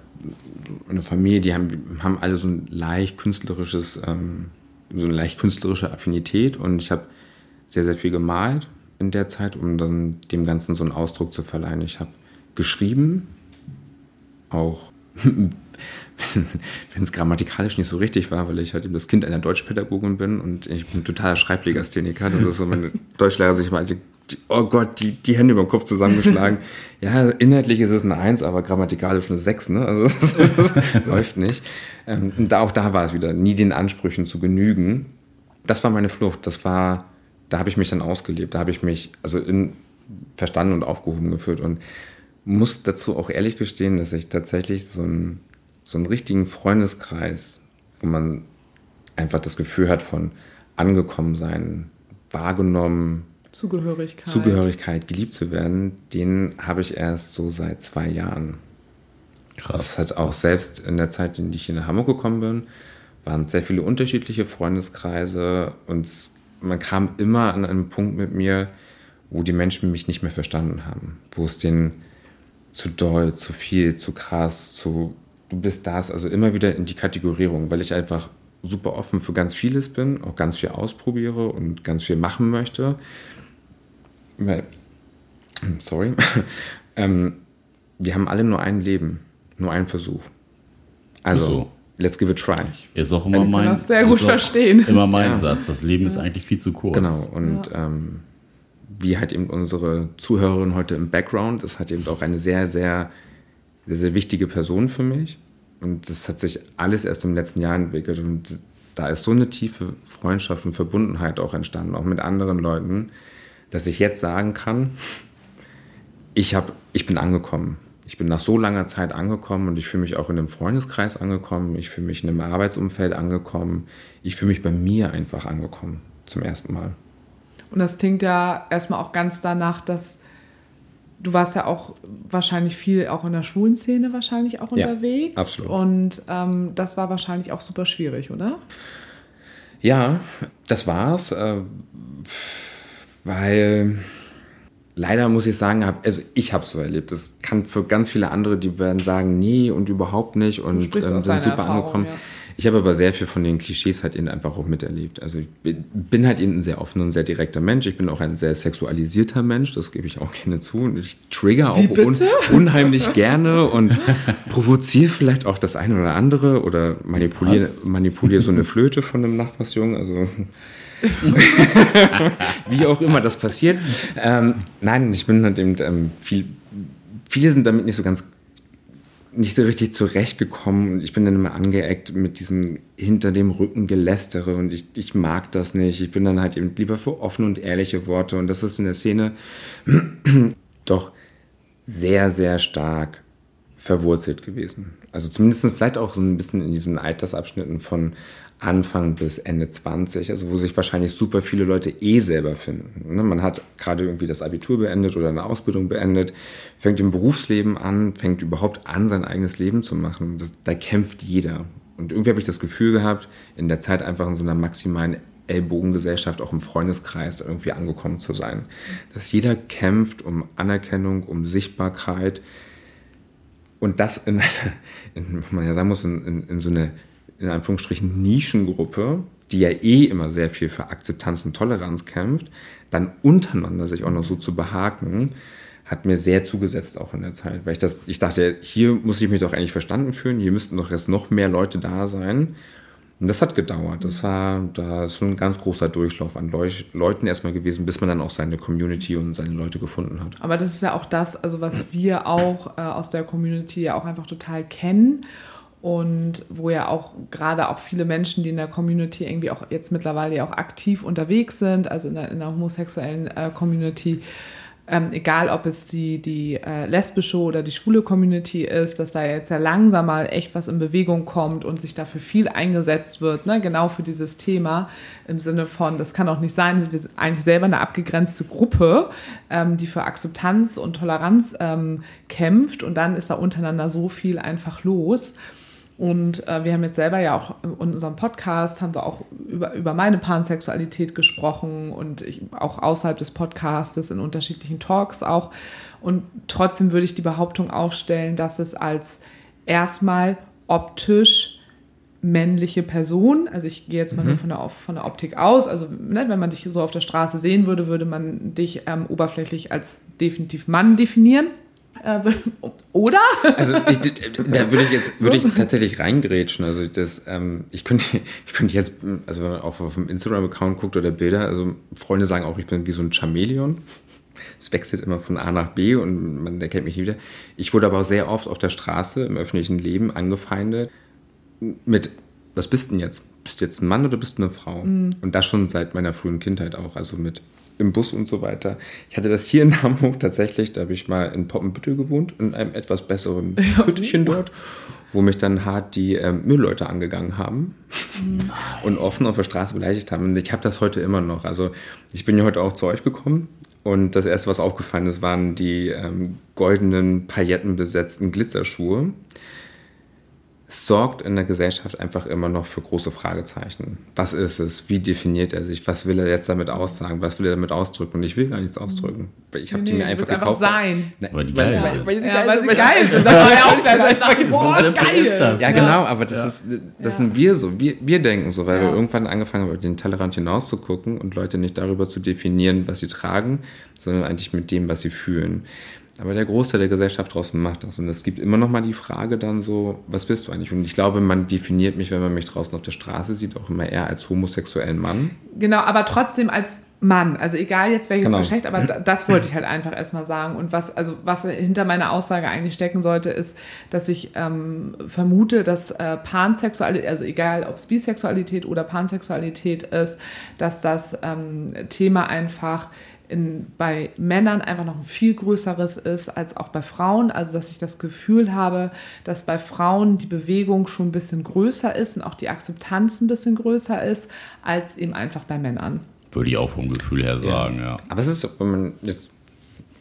eine Familie, die haben, haben alle so ein leicht künstlerisches, ähm, so eine leicht künstlerische Affinität und ich habe sehr, sehr viel gemalt in der Zeit, um dann dem Ganzen so einen Ausdruck zu verleihen. Ich habe geschrieben, auch [laughs] wenn es grammatikalisch nicht so richtig war, weil ich halt eben das Kind einer Deutschpädagogin bin und ich bin totaler Schreiblegastheniker. Das ist so, meine [laughs] Deutschlehrer sich mal, die, oh Gott, die, die Hände über den Kopf zusammengeschlagen. [laughs] ja, inhaltlich ist es eine Eins, aber grammatikalisch eine Sechs, ne? Also das, das, das läuft nicht. Ähm, und da, auch da war es wieder, nie den Ansprüchen zu genügen. Das war meine Flucht. Das war, da habe ich mich dann ausgelebt. Da habe ich mich also in, verstanden und aufgehoben gefühlt und muss dazu auch ehrlich gestehen, dass ich tatsächlich so einen, so einen richtigen Freundeskreis, wo man einfach das Gefühl hat von angekommen sein, wahrgenommen,
Zugehörigkeit.
Zugehörigkeit, geliebt zu werden, den habe ich erst so seit zwei Jahren. Das hat auch selbst in der Zeit, in die ich hier nach Hamburg gekommen bin, waren sehr viele unterschiedliche Freundeskreise und es- man kam immer an einen Punkt mit mir, wo die Menschen mich nicht mehr verstanden haben, wo es denen zu doll, zu viel, zu krass, zu du bist das, also immer wieder in die Kategorierung, weil ich einfach super offen für ganz vieles bin, auch ganz viel ausprobiere und ganz viel machen möchte. Weil, [clears throat] sorry, [laughs] ähm, wir haben alle nur ein Leben, nur einen Versuch. Also,
So.
Let's give it a try.
Ist auch immer
kann
mein,
das sehr gut
ist auch
verstehen. [laughs]
Immer mein
Ja.
Satz. Das Leben ist eigentlich viel zu kurz.
Genau, und ähm, wie halt eben unsere Zuhörerin heute im Background ist halt eben auch eine sehr, sehr, sehr, sehr wichtige Person für mich. Und das hat sich alles erst im letzten Jahr entwickelt. Und da ist so eine tiefe Freundschaft und Verbundenheit auch entstanden, auch mit anderen Leuten, dass ich jetzt sagen kann, ich, hab, ich bin angekommen. Ich bin nach so langer Zeit angekommen und ich fühle mich auch in einem Freundeskreis angekommen. Ich fühle mich in einem Arbeitsumfeld angekommen. Ich fühle mich bei mir einfach angekommen zum ersten Mal.
Und das klingt ja erstmal auch ganz danach, dass du warst ja auch wahrscheinlich viel auch in der schwulen Szene wahrscheinlich auch
Ja,
unterwegs.
absolut.
Und ähm, das war wahrscheinlich auch super schwierig, oder?
Ja, das war's. Äh, weil leider muss ich sagen, hab, also ich habe es so erlebt. Das kann für ganz viele andere, die werden sagen, nee und überhaupt nicht und ähm, sind super Erfahrung, angekommen. Ja. Ich habe aber sehr viel von den Klischees halt eben einfach auch miterlebt. Also ich bin halt eben ein sehr offener und sehr direkter Mensch. Ich bin auch ein sehr sexualisierter Mensch, das gebe ich auch gerne zu. Und ich trigger auch un [laughs] unheimlich gerne und provoziere vielleicht auch das eine oder andere oder manipuliere manipulier so eine Flöte von einem Nachbarsjungen. Also [laughs] wie auch immer das passiert. Ähm, nein, ich bin halt eben ähm, viel, viele sind damit nicht so ganz nicht so richtig zurechtgekommen und ich bin dann immer angeeckt mit diesem hinter dem Rücken Gelästere und ich, ich mag das nicht. Ich bin dann halt eben lieber für offene und ehrliche Worte und das ist in der Szene [clears throat] doch sehr, sehr stark verwurzelt gewesen. Also zumindest vielleicht auch so ein bisschen in diesen Altersabschnitten von Anfang bis Ende 20, also wo sich wahrscheinlich super viele Leute eh selber finden. Ne, man hat gerade irgendwie das Abitur beendet oder eine Ausbildung beendet, fängt im Berufsleben an, fängt überhaupt an, sein eigenes Leben zu machen. Das, da kämpft jeder. Und irgendwie habe ich das Gefühl gehabt, in der Zeit einfach in so einer maximalen Ellbogengesellschaft, auch im Freundeskreis irgendwie angekommen zu sein. Dass jeder kämpft um Anerkennung, um Sichtbarkeit und das in, in man ja sagen muss, in, in, in so eine in Anführungsstrichen Nischengruppe, die ja eh immer sehr viel für Akzeptanz und Toleranz kämpft, dann untereinander sich auch noch so zu behaken, hat mir sehr zugesetzt auch in der Zeit, weil ich das, ich dachte, hier muss ich mich doch eigentlich verstanden fühlen, hier müssten doch jetzt noch mehr Leute da sein. Und das hat gedauert. Das war, da ist schon ein ganz großer Durchlauf an Leu Leuten erstmal gewesen, bis man dann auch seine Community und seine Leute gefunden hat.
Aber das ist ja auch das, also was wir auch äh, aus der Community ja auch einfach total kennen und wo ja auch gerade auch viele Menschen, die in der Community irgendwie auch jetzt mittlerweile ja auch aktiv unterwegs sind, also in der, in der homosexuellen äh, Community, ähm, egal ob es die, die äh, lesbische oder die schwule Community ist, dass da jetzt ja langsam mal echt was in Bewegung kommt und sich dafür viel eingesetzt wird, ne? genau für dieses Thema im Sinne von, das kann auch nicht sein, wir sind eigentlich selber eine abgegrenzte Gruppe, ähm, die für Akzeptanz und Toleranz ähm, kämpft und dann ist da untereinander so viel einfach los. Und äh, wir haben jetzt selber ja auch in unserem Podcast, haben wir auch über, über meine Pansexualität gesprochen und ich, auch außerhalb des Podcastes in unterschiedlichen Talks auch. Und trotzdem würde ich die Behauptung aufstellen, dass es als erstmal optisch männliche Person, also ich gehe jetzt mal mhm. nur von der, von der Optik aus, also ne, wenn man dich so auf der Straße sehen würde, würde man dich ähm, oberflächlich als definitiv Mann definieren. Äh, oder?
Also ich, [laughs] da würde ich jetzt würde ich tatsächlich reingrätschen. Also das, ähm, ich könnte, [laughs] ich könnte jetzt, also wenn man auch auf dem Instagram-Account guckt oder Bilder, also Freunde sagen auch, ich bin wie so ein Chamäleon. Es wechselt immer von A nach B und man erkennt mich nie wieder. Ich wurde aber auch sehr oft auf der Straße im öffentlichen Leben angefeindet mit, was bist du denn jetzt? Bist du jetzt ein Mann oder bist du eine Frau? Mhm. Und das schon seit meiner frühen Kindheit auch, also mit im Bus und so weiter. Ich hatte das hier in [laughs] Hamburg tatsächlich, da habe ich mal in Poppenbüttel gewohnt, in einem etwas besseren [laughs] Hüttchen dort, wo mich dann hart die ähm, Müllleute angegangen haben mhm. und offen auf der Straße beleidigt haben. Und ich habe das heute immer noch. Also ich bin ja heute auch zu euch gekommen und das erste, was aufgefallen ist, waren die ähm, goldenen, paillettenbesetzten Glitzerschuhe sorgt in der Gesellschaft einfach immer noch für große Fragezeichen. Was ist es? Wie definiert er sich? Was will er jetzt damit aussagen? Was will er damit ausdrücken? Und ich will gar nichts ausdrücken. Ich habe nee, die mir einfach gekauft.
Einfach sein.
Nein, weil die geil weil. Weil, ja, weil sie geil sind. Das war ja auch das. So geil. ist das. Ja, genau, aber das, ja. ist, das ja. sind wir so. Wir, wir denken so, weil wir irgendwann angefangen haben, den Tellerrand hinaus zu gucken und Leute nicht darüber zu definieren, was sie tragen, sondern eigentlich mit dem, was sie fühlen. Aber der Großteil der Gesellschaft draußen macht das. Und es gibt immer noch mal die Frage dann so, was bist du eigentlich? Und ich glaube, man definiert mich, wenn man mich draußen auf der Straße sieht, auch immer eher als homosexuellen Mann.
Genau, aber trotzdem als Mann. Also egal jetzt welches genau. Geschlecht, aber das wollte ich halt einfach erstmal sagen. Und was, also was hinter meiner Aussage eigentlich stecken sollte, ist, dass ich ähm, vermute, dass äh, Pansexualität, also egal ob es Bisexualität oder Pansexualität ist, dass das ähm, Thema einfach in, bei Männern einfach noch ein viel größeres ist als auch bei Frauen. Also dass ich das Gefühl habe, dass bei Frauen die Bewegung schon ein bisschen größer ist und auch die Akzeptanz ein bisschen größer ist als eben einfach bei Männern.
Würde ich auch vom Gefühl her sagen, ja. ja.
Aber es ist, wenn man jetzt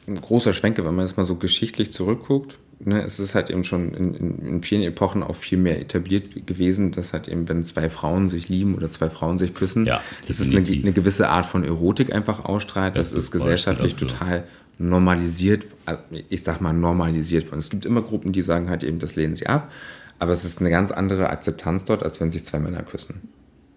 ein großer Schwenke, wenn man jetzt mal so geschichtlich zurückguckt, ne, es ist halt eben schon in, in, in, vielen Epochen auch viel mehr etabliert gewesen, dass halt eben, wenn zwei Frauen sich lieben oder zwei Frauen sich küssen,
ja,
dass es eine, eine, gewisse Art von Erotik einfach ausstrahlt. Das, das ist gesellschaftlich total normalisiert, äh, ich sag mal normalisiert worden. Es gibt immer Gruppen, die sagen halt eben, das lehnen sie ab, aber es ist eine ganz andere Akzeptanz dort, als wenn sich zwei Männer küssen.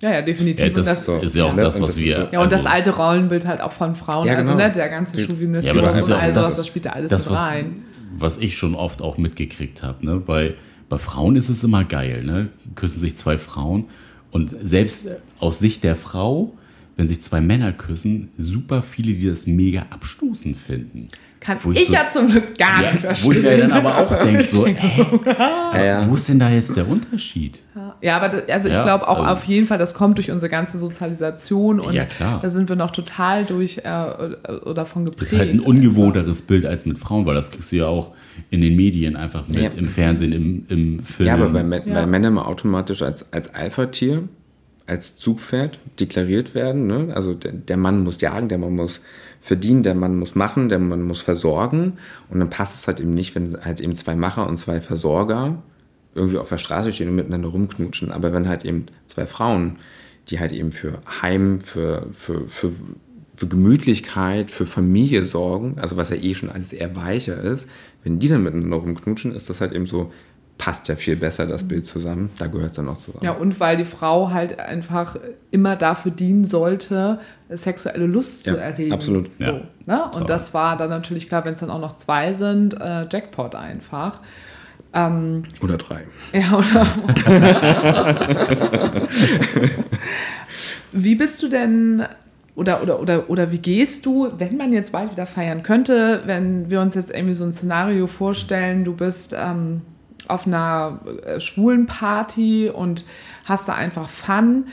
Ja, ja, definitiv.
Ja, das, das so, ist ja auch ne? das, was wir.
So, ja, und also, das alte Rollenbild halt auch von Frauen. Ja, also, genau. Also, ne, der ganze Chauvinismus ja,
das
und all
das,
das spielt da alles
das,
mit rein.
Was, ich schon oft auch mitgekriegt habe. Ne? Bei, bei Frauen ist es immer geil. Ne? Küssen sich zwei Frauen. Und selbst aus Sicht der Frau, wenn sich zwei Männer küssen, super viele, die das mega abstoßend finden.
Kann ich, ich so, ja zum Glück gar ja, nicht verstehen.
Wo ich mir dann aber auch denke, so, [laughs] ey, ja. wo ist denn da jetzt der Unterschied?
Ja, aber das, also ich ja, glaube auch also, auf jeden Fall, das kommt durch unsere ganze Sozialisation und ja, da sind wir noch total durch äh, oder von geprägt.
Das ist halt ein ungewohnteres Bild als mit Frauen, weil das kriegst du ja auch in den Medien einfach mit, im Fernsehen, im, im Film.
Ja, aber bei, bei Männern mal automatisch als, als Alpha-Tier als Zugpferd deklariert werden. Ne? Also der, der, Mann muss jagen, der Mann muss verdienen, der Mann muss machen, der Mann muss versorgen. Und dann passt es halt eben nicht, wenn halt eben zwei Macher und zwei Versorger irgendwie auf der Straße stehen und miteinander rumknutschen. Aber wenn halt eben zwei Frauen, die halt eben für Heim, für, für, für, für Gemütlichkeit, für Familie sorgen, also was ja eh schon alles eher weicher ist, wenn die dann miteinander rumknutschen, ist das halt eben so passt ja viel besser das Bild zusammen. Da gehört es dann auch zusammen.
Ja, und weil die Frau halt einfach immer dafür dienen sollte, sexuelle Lust ja, zu erregen.
Absolut.
So, ja. ne? Und das war dann natürlich klar, wenn es dann auch noch zwei sind, äh, Jackpot einfach.
Ähm, oder drei. [laughs]
Ja, oder. [laughs] wie bist du denn oder, oder, oder, oder wie gehst du, wenn man jetzt bald wieder feiern könnte, wenn wir uns jetzt irgendwie so ein Szenario vorstellen, du bist ähm, auf einer äh, schwulen Party und hast da einfach Fun.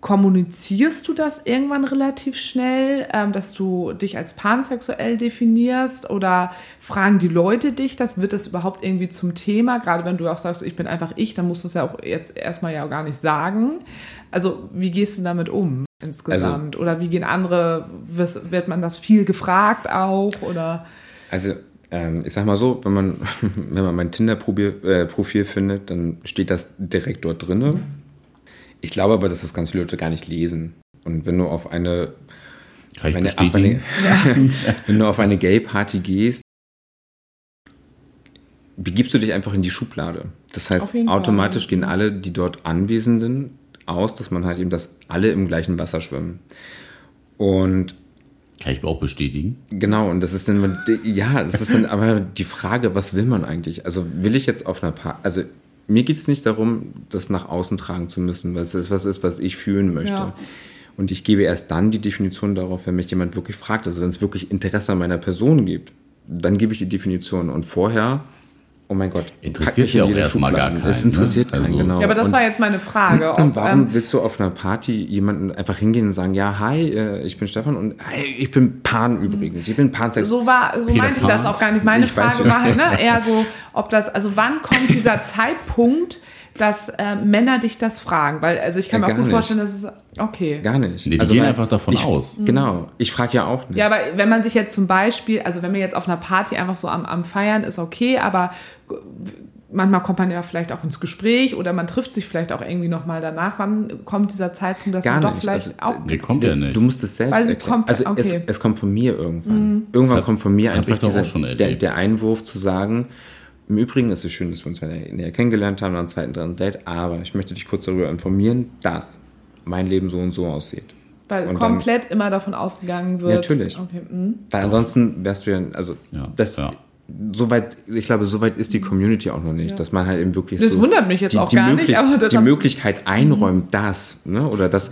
Kommunizierst du das irgendwann relativ schnell, ähm, dass du dich als pansexuell definierst oder fragen die Leute dich, das wird das überhaupt irgendwie zum Thema, gerade wenn du auch sagst, ich bin einfach ich, dann musst du es ja auch jetzt erstmal ja gar nicht sagen. Also wie gehst du damit um insgesamt? Also, oder wie gehen andere, wird man das viel gefragt auch? Oder?
Also ähm, ich sag mal so, wenn man, [laughs] wenn man mein Tinder-Profil äh, findet, dann steht das direkt dort drin. Ich glaube aber, dass das ganz viele Leute gar nicht lesen. Und wenn du auf eine,
eine, auf eine ja. [laughs]
wenn du auf eine Gay-Party gehst, begibst du dich einfach in die Schublade. Das heißt, automatisch Fall. gehen alle, die dort Anwesenden, aus, dass man halt eben, dass alle im gleichen Wasser schwimmen. Und
kann ich auch bestätigen.
Genau, und das ist dann, ja, das ist dann aber die Frage, was will man eigentlich? Also will ich jetzt auf einer Party, also mir geht es nicht darum, das nach außen tragen zu müssen, weil es ist was ist, was ich fühlen möchte. Ja. Und ich gebe erst dann die Definition darauf, wenn mich jemand wirklich fragt. Also wenn es wirklich Interesse an meiner Person gibt, dann gebe ich die Definition. Und vorher Oh mein Gott.
Interessiert sie auch erstmal gar keinen.
Es interessiert ne? keinen, also, genau.
Ja, aber das und, war jetzt meine Frage.
Ob, und warum ähm, willst du auf einer Party jemanden einfach hingehen und sagen, ja, hi, äh, ich bin Stefan und hey, ich bin Pan übrigens. Ich bin Pansex.
So war, so meinte ich das auch gar nicht. Meine ich Frage weiß, war halt ne, [laughs] eher so, ob das, also wann kommt dieser [laughs] Zeitpunkt, dass äh, Männer dich das fragen? Weil, also ich kann ja, mir auch gut nicht. vorstellen, dass es okay.
Gar nicht.
Nee, die
also,
gehen einfach davon
ich,
aus.
Genau. Ich frage ja auch nicht.
Ja, aber wenn man sich jetzt zum Beispiel, also wenn wir jetzt auf einer Party einfach so am, am Feiern ist okay, aber manchmal kommt man ja vielleicht auch ins Gespräch oder man trifft sich vielleicht auch irgendwie nochmal danach. Wann kommt dieser Zeitpunkt, dass
Gar
man
nicht.
doch vielleicht
also,
auch.
Nee, kommt ja nicht.
Du musst es selbst
Weil erklären. Kommt,
also
okay.
es, es, kommt von mir irgendwann. Mhm. Irgendwann kommt von mir einfach dieser, der, der, Einwurf zu sagen, im Übrigen ist es schön, dass wir uns näher kennengelernt haben, am zweiten, dritten Date, aber ich möchte dich kurz darüber informieren, dass mein Leben so und so aussieht.
Weil und komplett dann, immer davon ausgegangen wird.
Natürlich. Okay. Mhm. Weil ansonsten wärst du ja, also ja, das, ja soweit, ich glaube, soweit ist die Community auch noch nicht, ja. dass man halt eben wirklich
das
so
wundert mich jetzt
die,
auch
die
gar nicht, aber
die Möglichkeit einräumt, das, ne, oder das,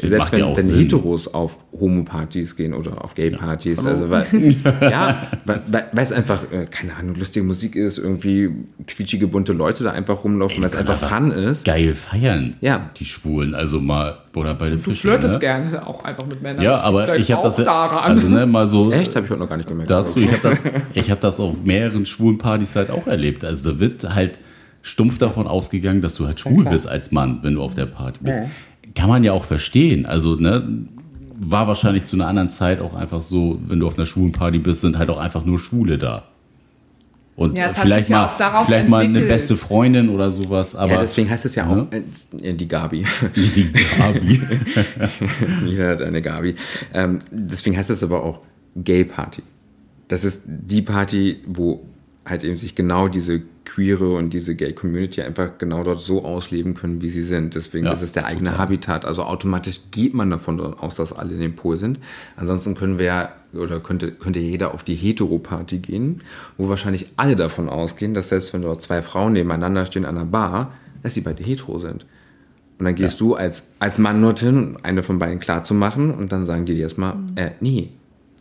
selbst wenn, wenn Heteros auf Homo-Partys gehen oder auf Gay-Partys, ja, also weil, [laughs] ja, weil, weil, es einfach, äh, keine Ahnung, lustige Musik ist, irgendwie quietschige, bunte Leute da einfach rumlaufen, weil es einfach Fun ist.
Geil feiern,
ja.
die Schwulen, also mal, oder bei den
Du flirtest ne? gerne auch einfach mit Männern.
Ja, aber ich habe das, also ne, mal so.
Echt, habe ich heute noch gar nicht gemerkt.
Dazu, ich habe das, [laughs] ich habe das auf mehreren schwulen Partys halt auch erlebt, also da wird halt stumpf davon ausgegangen, dass du halt schwul bist als Mann, wenn du auf der Party bist. Ja kann man ja auch verstehen. Also, ne, war wahrscheinlich zu einer anderen Zeit auch einfach so, wenn du auf einer schwulen Party bist, sind halt auch einfach nur Schwule da. Und
Ja,
vielleicht
sich ja
mal,
daraus
vielleicht mal eine beste Freundin oder sowas. Aber
ja, deswegen heißt es ja auch
Ne?
äh, die Gabi.
die Gabi. [laughs]
Jeder hat eine Gabi. Ähm, deswegen heißt es aber auch Gay Party. Das ist die Party, wo halt eben sich genau diese queere und diese Gay Community einfach genau dort so ausleben können, wie sie sind. Deswegen,
Ja,
das ist der eigene
total.
Habitat. Also automatisch geht man davon aus, dass alle in dem Pol sind. Ansonsten können wir ja, oder könnte, könnte jeder auf die Hetero-Party gehen, wo wahrscheinlich alle davon ausgehen, dass selbst wenn dort zwei Frauen nebeneinander stehen an einer Bar, dass sie beide hetero sind. Und dann gehst du als, als Mann dorthin, eine von beiden klar zu machen, und dann sagen die dir erstmal, äh, nee,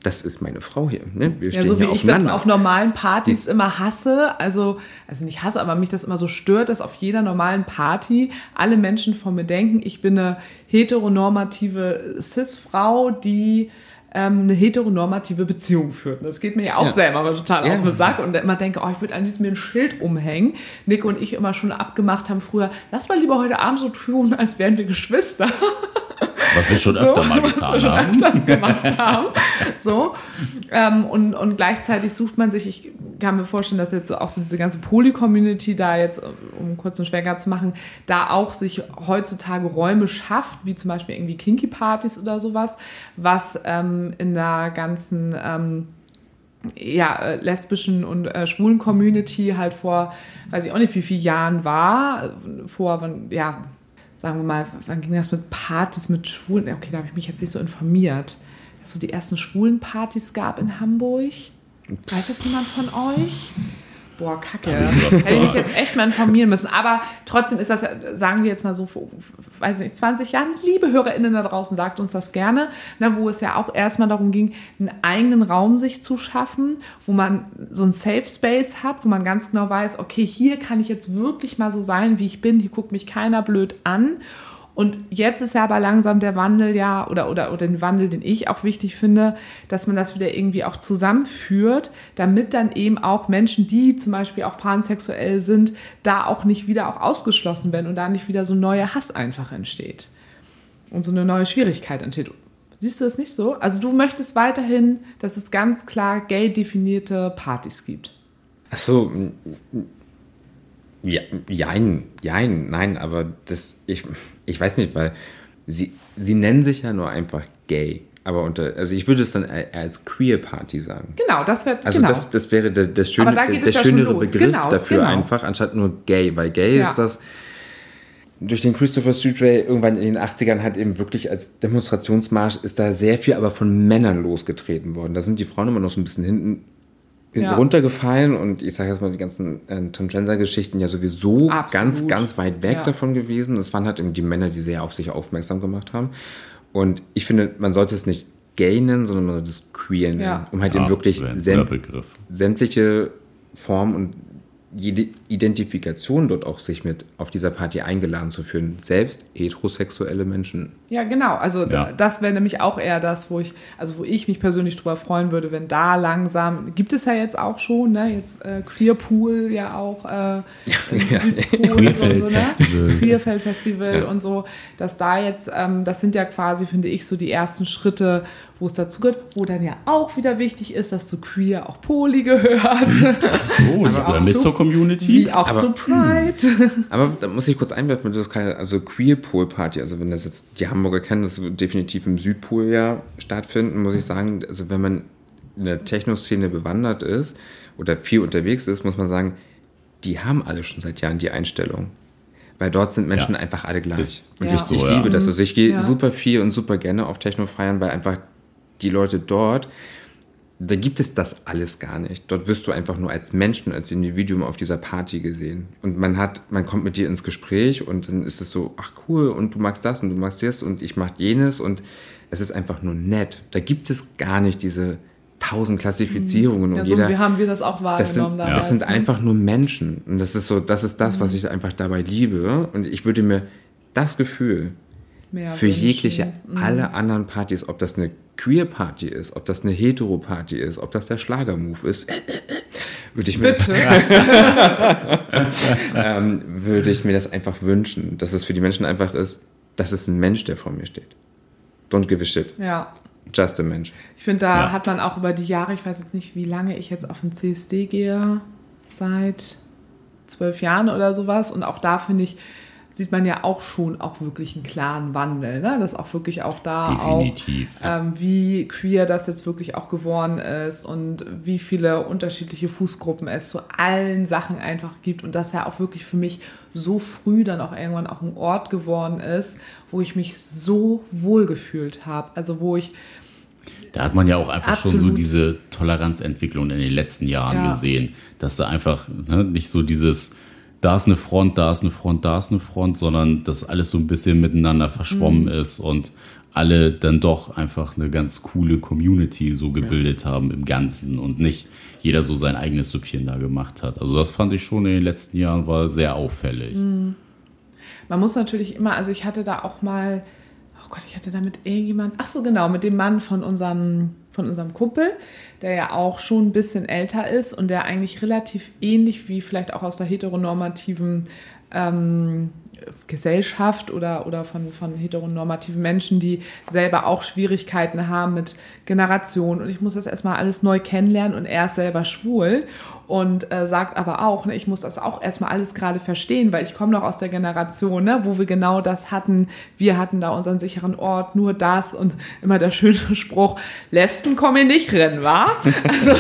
das ist meine Frau hier. Ne? Wir
Ja,
stehen
so wie ich das auf normalen Partys immer hasse, also, also nicht hasse, aber mich das immer so stört, dass auf jeder normalen Party alle Menschen von mir denken, ich bin eine heteronormative Cis-Frau, die ähm, eine heteronormative Beziehung führt. Das geht mir ja auch
Ja.
selber aber total
Ja.
auf den Sack und immer denke, oh, ich würde am liebsten mir ein Schild umhängen. Nick und ich immer schon abgemacht haben früher, lass mal lieber heute Abend so tun, als wären wir Geschwister. [laughs]
Was wir schon
So,
öfter mal
was wir
getan
schon
haben.
öfters gemacht haben. So. Ähm, und, und gleichzeitig sucht man sich, ich kann mir vorstellen, dass jetzt auch so diese ganze Poly-Community da jetzt, um einen kurzen Schwenker zu machen, da auch sich heutzutage Räume schafft, wie zum Beispiel irgendwie Kinky-Partys oder sowas, was ähm, in der ganzen ähm, ja, äh, lesbischen und äh, schwulen Community halt vor, weiß ich auch nicht, wie viele Jahren war. Vor, ja, sagen wir mal, wann ging das mit Partys mit Schwulen? Okay, da habe ich mich jetzt nicht so informiert. Dass es so die ersten schwulen Partys gab in Hamburg. Weiß das jemand von euch? Boah, kacke. Hätte ich mich jetzt echt mal informieren müssen. Aber trotzdem ist das, sagen wir jetzt mal so, vor, weiß nicht, 20 Jahren. Liebe HörerInnen da draußen, sagt uns das gerne. Na, wo es ja auch erstmal darum ging, einen eigenen Raum sich zu schaffen, wo man so ein Safe Space hat, wo man ganz genau weiß, okay, hier kann ich jetzt wirklich mal so sein, wie ich bin. Hier guckt mich keiner blöd an. Und jetzt ist ja aber langsam der Wandel ja, oder, oder, oder den Wandel, den ich auch wichtig finde, dass man das wieder irgendwie auch zusammenführt, damit dann eben auch Menschen, die zum Beispiel auch pansexuell sind, da auch nicht wieder auch ausgeschlossen werden und da nicht wieder so neuer Hass einfach entsteht. Und so eine neue Schwierigkeit entsteht. Siehst du das nicht so? Also du möchtest weiterhin, dass es ganz klar gay definierte Partys gibt.
Ach so, m- m- ja, jein, jein, nein, aber das, ich, ich weiß nicht, weil sie, sie nennen sich ja nur einfach gay. Aber unter, also ich würde es dann als Queer Party sagen.
Genau, das wird
Also
genau.
das, das wäre der, das schöne,
da
der, der
ja
schönere. Begriff
Genau,
dafür
genau.
einfach, anstatt nur gay. Weil gay
Ja.
ist das durch den Christopher Street Ray irgendwann in den 80ern halt eben wirklich als Demonstrationsmarsch ist da sehr viel aber von Männern losgetreten worden. Da sind die Frauen immer noch so ein bisschen hinten
Ja.
runtergefallen und ich sage jetzt mal die ganzen äh, Transgender-Geschichten ja sowieso
Absolut.
ganz, ganz weit weg
Ja.
davon gewesen. Es waren halt eben die Männer, die sehr auf sich aufmerksam gemacht haben. Und ich finde, man sollte es nicht gay nennen, sondern man sollte es queer nennen,
Ja.
um halt
Ja,
eben wirklich
wäre ein
säm
guter Begriff.
sämtliche Formen und jede Identifikation dort auch sich mit auf dieser Party eingeladen zu führen. Selbst heterosexuelle Menschen.
Ja, genau. Also
Ja.
das wäre nämlich auch eher das, wo ich, also wo ich mich persönlich drüber freuen würde, wenn da langsam, gibt es ja jetzt auch schon, ne? Jetzt äh, Queerpool ja auch äh, [laughs] Südpol und so,
Queerfeld
ne?
Festival.
Queerfeld Festival
Ja.
und so, dass da jetzt, ähm, das sind ja quasi, finde ich, so die ersten Schritte, wo es dazu gehört, wo dann ja auch wieder wichtig ist, dass zu Queer auch Poly gehört,
So, [laughs]
auch
oder mit
zu-
zur Community.
wie auch
Aber-
zu Pride. [laughs]
Aber da muss ich kurz einwerfen, das ist keine, also Queerpool-Party, also wenn das jetzt die Hamburger kennen, das wird definitiv im Südpol ja stattfinden, muss ich sagen, also wenn man in der Techno-Szene bewandert ist oder viel unterwegs ist, muss man sagen, die haben alle schon seit Jahren die Einstellung. Weil dort sind Menschen
Ja.
einfach alle gleich.
Ist-
und
Ja.
ich, ich
so, ja.
liebe das. Also ich gehe
Ja.
super viel und super gerne auf Techno feiern, weil einfach die Leute dort, da gibt es das alles gar nicht. Dort wirst du einfach nur als Mensch und als Individuum auf dieser Party gesehen. Und man hat, man kommt mit dir ins Gespräch und dann ist es so, ach cool, und du magst das und du magst das und ich mag jenes und es ist einfach nur nett. Da gibt es gar nicht diese tausend Klassifizierungen und
Ja, so
jeder.
wie haben wir das auch
Das sind,
wahrgenommen
das
damals,
sind
ne?
einfach nur Menschen. Und das ist so, das ist das, was ich einfach dabei liebe. Und ich würde mir das Gefühl
Mehr
für
wünschen.
jegliche, alle anderen Partys, ob das eine Queer-Party ist, ob das eine Hetero-Party ist, ob das der Schlager-Move ist, [laughs] würde ich mir das
Bitte. [laughs]
ähm, würde ich mir das einfach wünschen, dass es für die Menschen einfach ist, das ist ein Mensch, der vor mir steht. Don't give a shit.
Ja.
Just a Mensch.
Ich finde, da
Ja.
hat man auch über die Jahre, ich weiß jetzt nicht, wie lange ich jetzt auf den CSD gehe, seit zwölf Jahren oder sowas. Und auch da finde ich, sieht man ja auch schon auch wirklich einen klaren Wandel. Ne? Das auch wirklich auch da
Definitiv,
auch, ähm, wie queer das jetzt wirklich auch geworden ist und wie viele unterschiedliche Fußgruppen es zu allen Sachen einfach gibt und dass ja auch wirklich für mich so früh dann auch irgendwann auch ein Ort geworden ist, wo ich mich so wohl gefühlt habe. Also wo ich
da hat man ja auch einfach
Absolut.
schon so diese Toleranzentwicklung in den letzten Jahren
Ja.
gesehen, dass da einfach ne, nicht so dieses, da ist eine Front, da ist eine Front, da ist eine Front, sondern dass alles so ein bisschen miteinander verschwommen ist und alle dann doch einfach eine ganz coole Community so gebildet haben im Ganzen und nicht jeder so sein eigenes Süppchen da gemacht hat. Also das fand ich schon in den letzten Jahren war sehr auffällig.
Man muss natürlich immer, also ich hatte da auch mal, oh Gott, ich hatte da mit irgendjemand, ach so genau, mit dem Mann von unserem, von unserem Kumpel, der ja auch schon ein bisschen älter ist und der eigentlich relativ ähnlich wie vielleicht auch aus der heteronormativen ähm, Gesellschaft oder, oder von, von heteronormativen Menschen, die selber auch Schwierigkeiten haben mit Generation. Und ich muss das erstmal alles neu kennenlernen und er ist selber schwul und äh, sagt aber auch, ne, ich muss das auch erstmal alles gerade verstehen, weil ich komme noch aus der Generation, ne, wo wir genau das hatten. Wir hatten da unseren sicheren Ort, nur das und immer der schöne [laughs] Spruch, Lesben kommen hier nicht rein, wa? [laughs] Also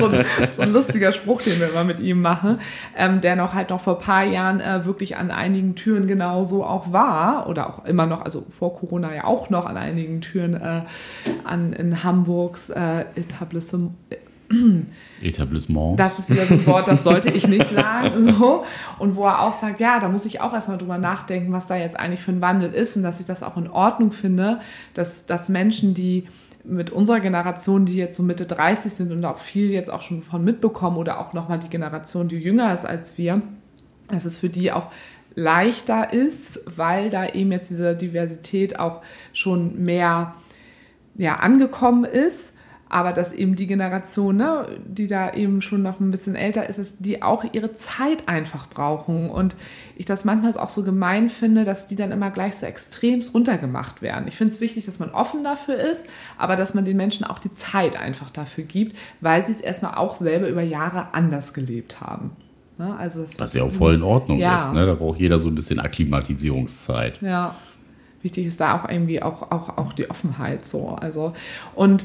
so ein, so ein lustiger Spruch, den wir immer mit ihm machen, ähm, der noch halt noch vor ein paar Jahren äh, wirklich an einigen Türen genauso auch war oder auch immer noch, also vor Corona ja auch noch an einigen Türen äh, an, in Hamburgs äh, Etablissement, [clears throat]
Etablissement.
das ist wieder so ein Wort, das [laughs] sollte ich nicht sagen. So. Und wo er auch sagt, ja, da muss ich auch erstmal drüber nachdenken, was da jetzt eigentlich für ein Wandel ist und dass ich das auch in Ordnung finde, dass, dass Menschen, die mit unserer Generation, die jetzt so Mitte 30 sind und auch viel jetzt auch schon von mitbekommen oder auch nochmal die Generation, die jünger ist als wir, dass es für die auch leichter ist, weil da eben jetzt diese Diversität auch schon mehr ja, angekommen ist, aber dass eben die Generation, ne, die da eben schon noch ein bisschen älter ist, ist, die auch ihre Zeit einfach brauchen. Und ich das manchmal auch so gemein finde, dass die dann immer gleich so extremst runtergemacht werden. Ich finde es wichtig, dass man offen dafür ist, aber dass man den Menschen auch die Zeit einfach dafür gibt, weil sie es erstmal auch selber über Jahre anders gelebt haben. Ne, also das
Was ja auch voll in Ordnung
Ja.
ist. Ne? Da braucht jeder so ein bisschen Akklimatisierungszeit.
Ja, wichtig ist da auch irgendwie auch, auch, auch die Offenheit so. Also, und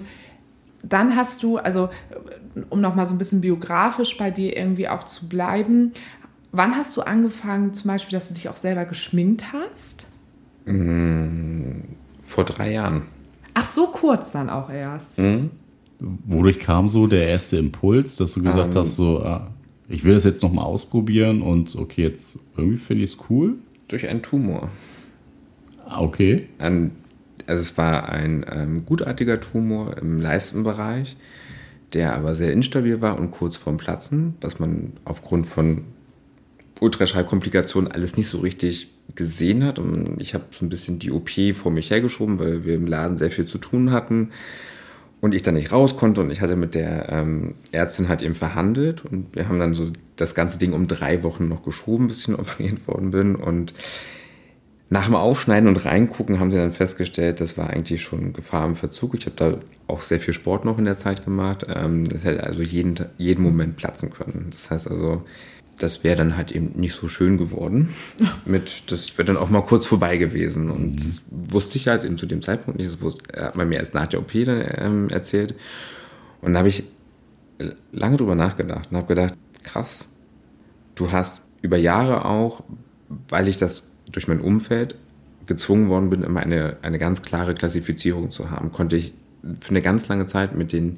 dann hast du, also um nochmal so ein bisschen biografisch bei dir irgendwie auch zu bleiben, wann hast du angefangen, zum Beispiel, dass du dich auch selber geschminkt hast?
Vor drei Jahren.
Ach, so kurz dann auch erst.
Wodurch kam so der erste Impuls, dass du gesagt
Ähm.
hast, so, ah, ich will das jetzt nochmal ausprobieren und okay, jetzt irgendwie finde ich es cool.
Durch einen Tumor.
Ah, okay.
Ein, also es war ein ähm, gutartiger Tumor im Leistenbereich, der aber sehr instabil war und kurz vorm Platzen, was man aufgrund von Ultraschallkomplikationen alles nicht so richtig gesehen hat. Und ich habe so ein bisschen die OP vor mich hergeschoben, weil wir im Laden sehr viel zu tun hatten und ich dann nicht raus konnte und ich hatte mit der ähm, Ärztin halt eben verhandelt und wir haben dann so das ganze Ding um drei Wochen noch geschoben, bis ich operiert worden bin und nach dem Aufschneiden und Reingucken haben sie dann festgestellt, das war eigentlich schon Gefahr im Verzug. Ich habe da auch sehr viel Sport noch in der Zeit gemacht. Ähm, Das hätte also jeden, jeden Moment platzen können. Das heißt also, das wäre dann halt eben nicht so schön geworden. [laughs] Mit, das wäre dann auch mal kurz vorbei gewesen. Und das wusste ich halt eben zu dem Zeitpunkt nicht. Das wusste, hat man mir erst nach der OP dann ähm, erzählt. Und da habe ich lange drüber nachgedacht und habe gedacht, krass, du hast über Jahre auch, weil ich das durch mein Umfeld gezwungen worden bin, immer eine, eine ganz klare Klassifizierung zu haben, konnte ich für eine ganz lange Zeit mit den